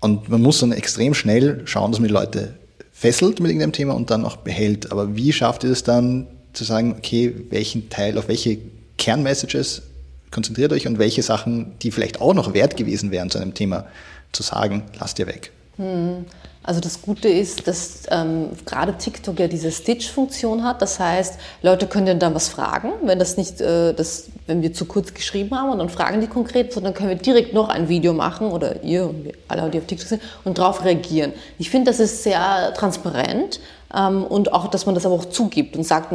Und man muss dann extrem schnell schauen, dass man die Leute fesselt mit irgendeinem Thema und dann auch behält. Aber wie schafft ihr es dann zu sagen, okay, welchen Teil, auf welche Kernmessages konzentriert euch und welche Sachen, die vielleicht auch noch wert gewesen wären zu einem Thema zu sagen, lasst ihr weg? Hm. Also das Gute ist, dass ähm, gerade TikTok ja diese Stitch-Funktion hat. Das heißt, Leute können dann was fragen, wenn das nicht, äh, das, wenn wir zu kurz geschrieben haben und dann fragen die konkret, sondern können wir direkt noch ein Video machen oder ihr und alle, die auf TikTok sind und darauf reagieren. Ich finde, das ist sehr transparent und auch, dass man das aber auch zugibt und sagt,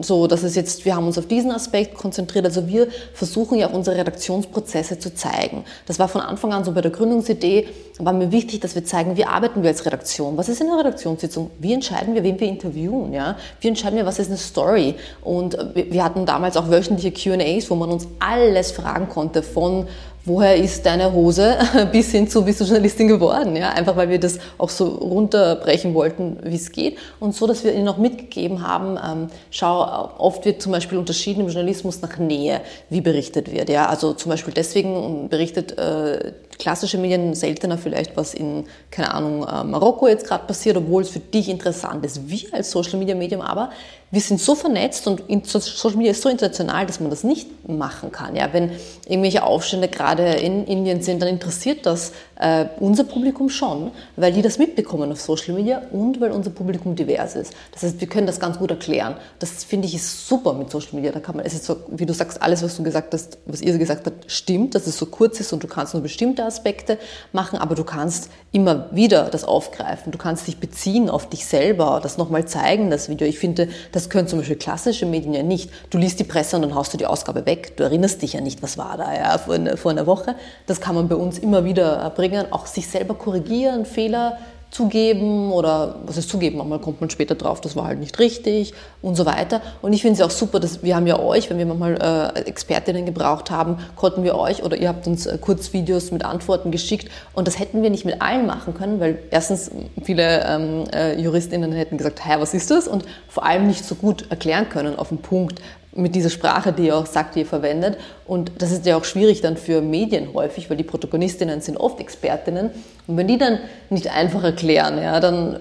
so, das ist jetzt, wir haben uns auf diesen Aspekt konzentriert. Also wir versuchen ja auch unsere Redaktionsprozesse zu zeigen. Das war von Anfang an so bei der Gründungsidee, war mir wichtig, dass wir zeigen, wie arbeiten wir als Redaktion? Was ist in der Redaktionssitzung? Wie entscheiden wir, wen wir interviewen? Ja? Wie entscheiden wir, was ist eine Story? Und wir hatten damals auch wöchentliche Q&As, wo man uns alles fragen konnte von woher ist deine Hose, bis hin zu, bist du Journalistin geworden, ja, einfach weil wir das auch so runterbrechen wollten, wie es geht. Und so, dass wir ihnen auch mitgegeben haben, ähm, schau, oft wird zum Beispiel unterschieden im Journalismus nach Nähe, wie berichtet wird, ja, also zum Beispiel deswegen berichtet äh, klassische Medien seltener vielleicht, was in, keine Ahnung, äh, Marokko jetzt gerade passiert, obwohl es für dich interessant ist. Wir als Social Media Medium aber wir sind so vernetzt und Social Media ist so international, dass man das nicht machen kann. Ja, wenn irgendwelche Aufstände gerade in Indien sind, dann interessiert das äh, unser Publikum schon, weil die das mitbekommen auf Social Media und weil unser Publikum divers ist. Das heißt, wir können das ganz gut erklären. Das finde ich ist super mit Social Media. Da kann man, es ist so, wie du sagst, alles, was du gesagt hast, was ihr gesagt habt, stimmt, dass es so kurz ist und du kannst nur bestimmte Aspekte machen, aber du kannst immer wieder das aufgreifen. Du kannst dich beziehen auf dich selber, das nochmal zeigen, das Video. Ich finde, das können zum Beispiel klassische Medien ja nicht. Du liest die Presse und dann haust du die Ausgabe weg. Du erinnerst dich ja nicht, was war da ja, vor, vor einer Woche. Das kann man bei uns immer wieder bringen. Auch sich selber korrigieren, Fehler zugeben oder was ist zugeben, manchmal kommt man später drauf, das war halt nicht richtig und so weiter. Und ich finde es auch super, dass wir haben ja euch, wenn wir manchmal äh, Expertinnen gebraucht haben, konnten wir euch oder ihr habt uns äh, Kurzvideos mit Antworten geschickt und das hätten wir nicht mit allen machen können, weil erstens viele ähm, äh, Juristinnen hätten gesagt, hä, was ist das? Und vor allem nicht so gut erklären können auf den Punkt, mit dieser Sprache, die ihr auch sagt, die ihr verwendet. Und das ist ja auch schwierig dann für Medien häufig, weil die Protagonistinnen sind oft Expertinnen. Und wenn die dann nicht einfach erklären, ja, dann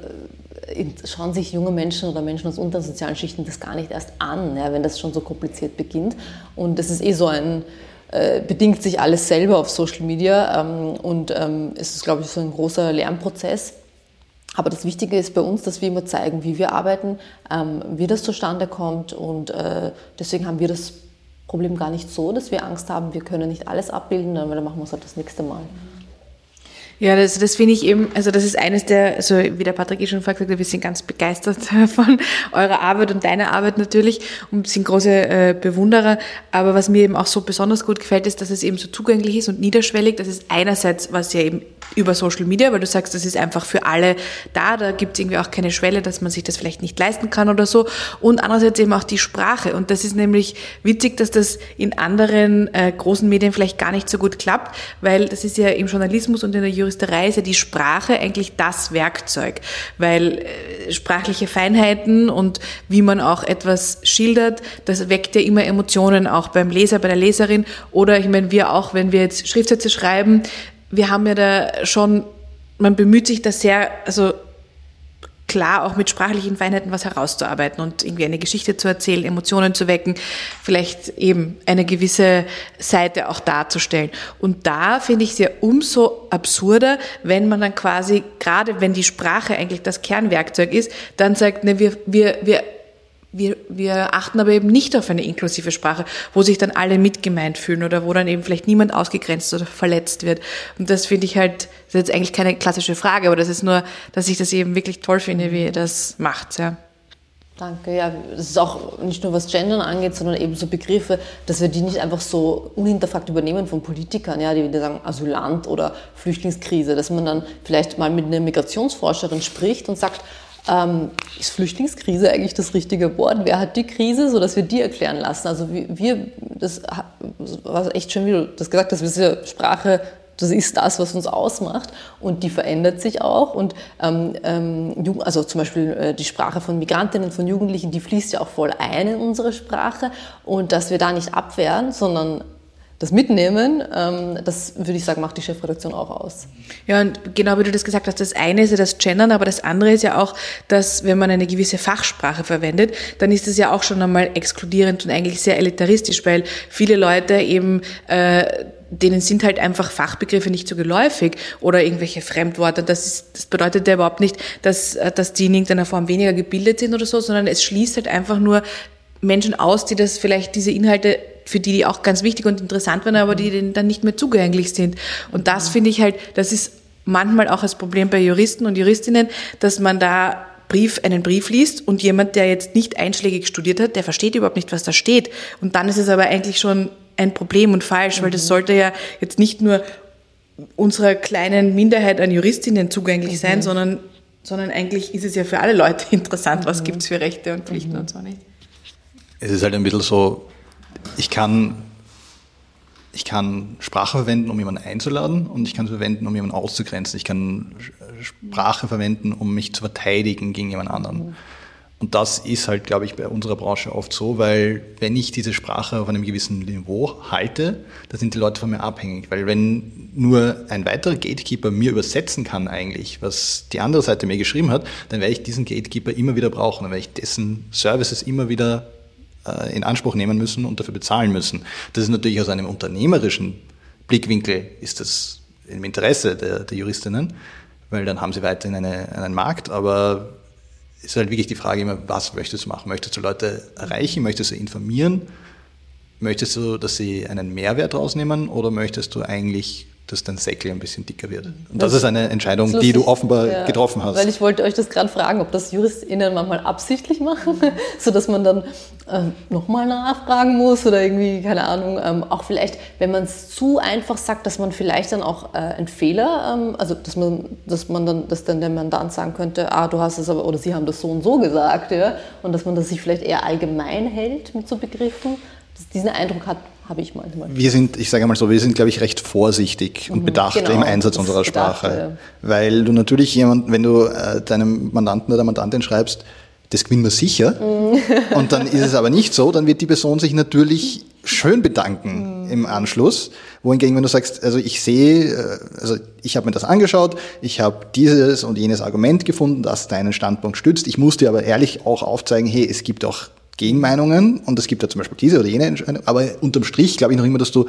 äh, schauen sich junge Menschen oder Menschen aus unteren sozialen Schichten das gar nicht erst an, ja, wenn das schon so kompliziert beginnt. Und das ist eh so ein, äh, bedingt sich alles selber auf Social Media ähm, und ähm, es ist, glaube ich, so ein großer Lernprozess. Aber das Wichtige ist bei uns, dass wir immer zeigen, wie wir arbeiten, ähm, wie das zustande kommt. Und äh, deswegen haben wir das Problem gar nicht so, dass wir Angst haben, wir können nicht alles abbilden, dann machen wir es halt das nächste Mal. Ja, das, das finde ich eben, also das ist eines der, also wie der Patrick eh schon vorher gesagt hat, wir sind ganz begeistert von eurer Arbeit und deiner Arbeit natürlich und sind große äh, Bewunderer. Aber was mir eben auch so besonders gut gefällt, ist, dass es eben so zugänglich ist und niederschwellig. Das ist einerseits, was ja eben über Social Media, weil du sagst, das ist einfach für alle da, da gibt es irgendwie auch keine Schwelle, dass man sich das vielleicht nicht leisten kann oder so. Und andererseits eben auch die Sprache. Und das ist nämlich witzig, dass das in anderen äh, großen Medien vielleicht gar nicht so gut klappt, weil das ist ja im Journalismus und in der Juristerei ist ja die Sprache eigentlich das Werkzeug, weil äh, sprachliche Feinheiten und wie man auch etwas schildert, das weckt ja immer Emotionen auch beim Leser, bei der Leserin oder ich meine, wir auch, wenn wir jetzt Schriftsätze schreiben, wir haben ja da schon, man bemüht sich da sehr, also klar auch mit sprachlichen Feinheiten was herauszuarbeiten und irgendwie eine Geschichte zu erzählen, Emotionen zu wecken, vielleicht eben eine gewisse Seite auch darzustellen. Und da finde ich es ja umso absurder, wenn man dann quasi, gerade wenn die Sprache eigentlich das Kernwerkzeug ist, dann sagt, ne, wir, wir, wir wir, wir achten aber eben nicht auf eine inklusive Sprache, wo sich dann alle mitgemeint fühlen oder wo dann eben vielleicht niemand ausgegrenzt oder verletzt wird. Und das finde ich halt, das ist jetzt eigentlich keine klassische Frage, aber das ist nur, dass ich das eben wirklich toll finde, wie ihr das macht. Ja. Danke, ja, das ist auch nicht nur was Gendern angeht, sondern eben so Begriffe, dass wir die nicht einfach so unhinterfragt übernehmen von Politikern, ja, die sagen Asylant oder Flüchtlingskrise, dass man dann vielleicht mal mit einer Migrationsforscherin spricht und sagt, ähm, ist Flüchtlingskrise eigentlich das richtige Wort? Wer hat die Krise, sodass wir die erklären lassen? Also wir, das war echt schön, wie du das gesagt hast, diese Sprache, das ist das, was uns ausmacht und die verändert sich auch und ähm, ähm also zum Beispiel äh, die Sprache von Migrantinnen, von Jugendlichen, die fließt ja auch voll ein in unsere Sprache und dass wir da nicht abwehren, sondern das mitnehmen, ähm, das würde ich sagen, macht die Chefredaktion auch aus. Ja, und genau wie du das gesagt hast, das eine ist ja das Gendern, aber das andere ist ja auch, dass wenn man eine gewisse Fachsprache verwendet, dann ist das ja auch schon einmal exkludierend und eigentlich sehr elitaristisch, weil viele Leute eben äh, denen sind halt einfach Fachbegriffe nicht so geläufig oder irgendwelche Fremdworte. Das, ist, das bedeutet ja überhaupt nicht, dass, dass die in irgendeiner Form weniger gebildet sind oder so, sondern es schließt halt einfach nur Menschen aus, die das vielleicht diese Inhalte für die die auch ganz wichtig und interessant waren, aber die denen dann nicht mehr zugänglich sind. Und das finde ich halt, das ist manchmal auch das Problem bei Juristen und Juristinnen, dass man da Brief, einen Brief liest und jemand, der jetzt nicht einschlägig studiert hat, der versteht überhaupt nicht, was da steht. Und dann ist es aber eigentlich schon ein Problem und falsch, mhm. weil das mhm. sollte ja jetzt nicht nur unserer kleinen Minderheit an Juristinnen zugänglich sein, mhm. sondern, sondern eigentlich ist es ja für alle Leute interessant, was mhm. gibt es für Rechte und Pflichten mhm. und so nicht. Es ist halt ein bisschen so, ich kann, ich kann Sprache verwenden, um jemanden einzuladen und ich kann sie verwenden, um jemanden auszugrenzen. Ich kann Sprache verwenden, um mich zu verteidigen gegen jemand anderen. Und das ist halt, glaube ich, bei unserer Branche oft so, weil wenn ich diese Sprache auf einem gewissen Niveau halte, dann sind die Leute von mir abhängig. Weil wenn nur ein weiterer Gatekeeper mir übersetzen kann eigentlich, was die andere Seite mir geschrieben hat, dann werde ich diesen Gatekeeper immer wieder brauchen, dann werde ich dessen Services immer wieder in Anspruch nehmen müssen und dafür bezahlen müssen. Das ist natürlich aus einem unternehmerischen Blickwinkel ist das im Interesse der, der Juristinnen, weil dann haben sie weiterhin eine, einen Markt, aber ist halt wirklich die Frage immer, was möchtest du machen? Möchtest du Leute erreichen? Möchtest du informieren? Möchtest du, dass sie einen Mehrwert rausnehmen oder möchtest du eigentlich dass dein Säckel ein bisschen dicker wird. Und das, das ist eine Entscheidung, die du offenbar ja, getroffen hast. Weil ich wollte euch das gerade fragen, ob das JuristInnen manchmal absichtlich machen, sodass man dann äh, nochmal nachfragen muss oder irgendwie, keine Ahnung, ähm, auch vielleicht, wenn man es zu einfach sagt, dass man vielleicht dann auch äh, einen Fehler, ähm, also dass man, dass man dann, dass dann der Mandant sagen könnte, ah, du hast es aber, oder sie haben das so und so gesagt, ja, und dass man das sich vielleicht eher allgemein hält mit so Begriffen. diesen Eindruck hat habe ich manchmal. Wir sind, ich sage mal so, wir sind, glaube ich, recht vorsichtig mhm, und bedacht genau, im Einsatz unserer Sprache. Bedacht, ja. Weil du natürlich jemand, wenn du äh, deinem Mandanten oder Mandantin schreibst, das gewinnen wir sicher, mhm. und dann ist es aber nicht so, dann wird die Person sich natürlich schön bedanken mhm. im Anschluss. Wohingegen, wenn du sagst, also ich sehe, äh, also ich habe mir das angeschaut, ich habe dieses und jenes Argument gefunden, das deinen Standpunkt stützt. Ich muss dir aber ehrlich auch aufzeigen, hey, es gibt auch Gegenmeinungen und es gibt ja zum Beispiel diese oder jene Entscheidung, aber unterm Strich glaube ich noch immer, dass du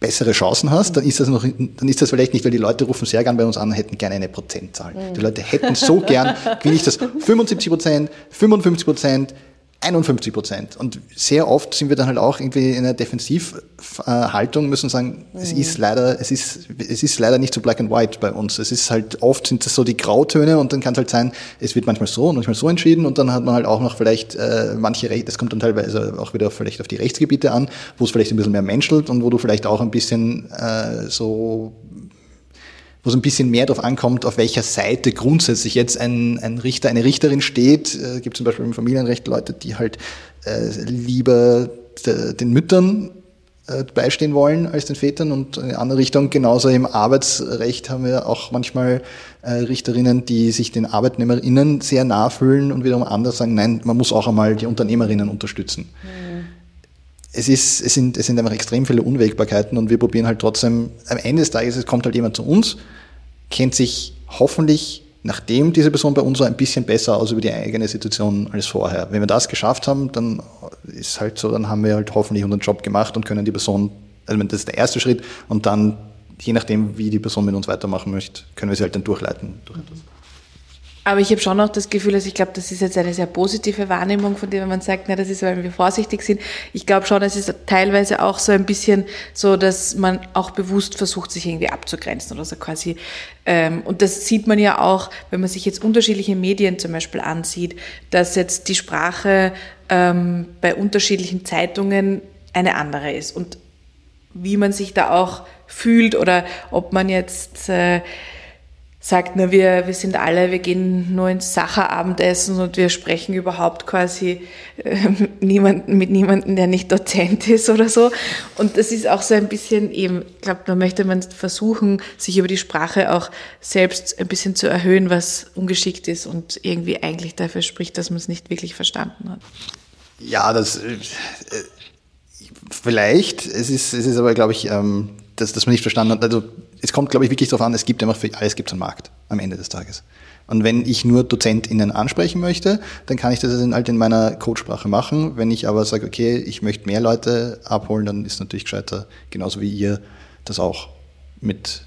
bessere Chancen hast, dann ist das noch, dann ist das vielleicht nicht, weil die Leute rufen sehr gern bei uns an, hätten gerne eine Prozentzahl. Mhm. Die Leute hätten so gern, gewinne ich das 75 Prozent, 55 Prozent, 51 Prozent. Und sehr oft sind wir dann halt auch irgendwie in einer Defensivhaltung, müssen sagen, mhm. es ist leider, es ist, es ist leider nicht so black and white bei uns. Es ist halt, oft sind das so die Grautöne und dann kann es halt sein, es wird manchmal so und manchmal so entschieden und dann hat man halt auch noch vielleicht äh, manche Rechte, das kommt dann teilweise auch wieder vielleicht auf die Rechtsgebiete an, wo es vielleicht ein bisschen mehr menschelt und wo du vielleicht auch ein bisschen äh, so wo es ein bisschen mehr darauf ankommt, auf welcher Seite grundsätzlich jetzt ein, ein Richter, eine Richterin steht. Es äh, gibt zum Beispiel im Familienrecht Leute, die halt äh, lieber den Müttern äh, beistehen wollen als den Vätern und in eine andere Richtung. Genauso im Arbeitsrecht haben wir auch manchmal äh, Richterinnen, die sich den ArbeitnehmerInnen sehr nah fühlen und wiederum anders sagen, nein, man muss auch einmal die Unternehmerinnen unterstützen. Mhm. Es, ist, es, sind, es sind einfach extrem viele Unwägbarkeiten und wir probieren halt trotzdem, am Ende des Tages, es kommt halt jemand zu uns, kennt sich hoffentlich, nachdem diese Person bei uns war, ein bisschen besser aus über die eigene Situation als vorher. Wenn wir das geschafft haben, dann ist halt so, dann haben wir halt hoffentlich unseren Job gemacht und können die Person, also das ist der erste Schritt und dann, je nachdem, wie die Person mit uns weitermachen möchte, können wir sie halt dann durchleiten durch etwas. Aber ich habe schon auch das Gefühl, also ich glaube, das ist jetzt eine sehr positive Wahrnehmung, von der man sagt, na, das ist, weil wir vorsichtig sind. Ich glaube schon, es ist teilweise auch so ein bisschen so, dass man auch bewusst versucht, sich irgendwie abzugrenzen oder so quasi. Ähm, und das sieht man ja auch, wenn man sich jetzt unterschiedliche Medien zum Beispiel ansieht, dass jetzt die Sprache ähm, bei unterschiedlichen Zeitungen eine andere ist und wie man sich da auch fühlt oder ob man jetzt äh, sagt, na, wir, wir sind alle, wir gehen nur ins Sacher-Abendessen und wir sprechen überhaupt quasi äh, niemanden, mit niemandem, der nicht Dozent ist oder so. Und das ist auch so ein bisschen eben, ich glaube, da möchte man versuchen, sich über die Sprache auch selbst ein bisschen zu erhöhen, was ungeschickt ist und irgendwie eigentlich dafür spricht, dass man es nicht wirklich verstanden hat. Ja, das äh, vielleicht, es ist, es ist aber, glaube ich, ähm, dass, dass man nicht verstanden hat. Also es kommt, glaube ich, wirklich darauf an, es gibt einfach für alles gibt einen Markt am Ende des Tages. Und wenn ich nur DozentInnen ansprechen möchte, dann kann ich das halt in meiner Codesprache machen. Wenn ich aber sage, okay, ich möchte mehr Leute abholen, dann ist natürlich gescheiter, genauso wie ihr, das auch mit,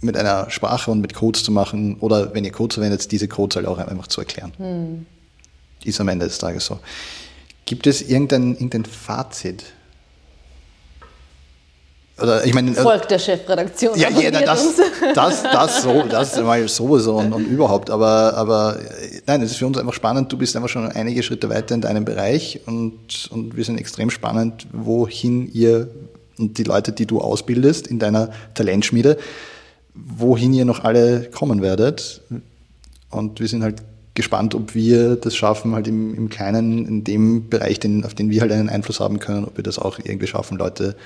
mit einer Sprache und mit Codes zu machen. Oder wenn ihr Codes verwendet, diese Codes halt auch einfach zu erklären. Hm. Ist am Ende des Tages so. Gibt es irgendein, irgendein Fazit oder ich meine, Volk der Chefredaktion. Ja, jeder, das, das, das, so, das sowieso und, und überhaupt. Aber, aber nein, es ist für uns einfach spannend. Du bist einfach schon einige Schritte weiter in deinem Bereich und, und wir sind extrem spannend, wohin ihr und die Leute, die du ausbildest in deiner Talentschmiede, wohin ihr noch alle kommen werdet. Und wir sind halt gespannt, ob wir das schaffen, halt im, im Kleinen, in dem Bereich, den, auf den wir halt einen Einfluss haben können, ob wir das auch irgendwie schaffen, Leute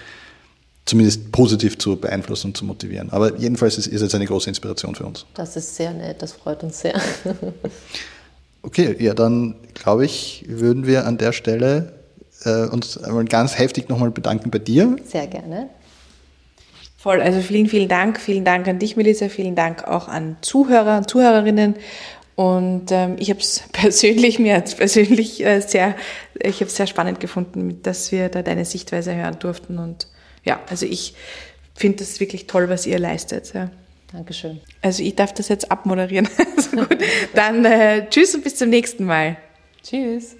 zumindest positiv zu beeinflussen und zu motivieren. Aber jedenfalls ist, ist jetzt eine große Inspiration für uns. Das ist sehr nett, das freut uns sehr. okay, ja, dann glaube ich, würden wir an der Stelle äh, uns einmal ganz heftig nochmal bedanken bei dir. Sehr gerne. Voll, also vielen, vielen Dank. Vielen Dank an dich, Melissa. Vielen Dank auch an Zuhörer und Zuhörerinnen. Und ähm, ich habe es persönlich, mir persönlich äh, sehr, ich habe es sehr spannend gefunden, dass wir da deine Sichtweise hören durften. Und ja, also ich finde das wirklich toll, was ihr leistet. Ja. Dankeschön. Also ich darf das jetzt abmoderieren. also gut. Dann äh, tschüss und bis zum nächsten Mal. Tschüss.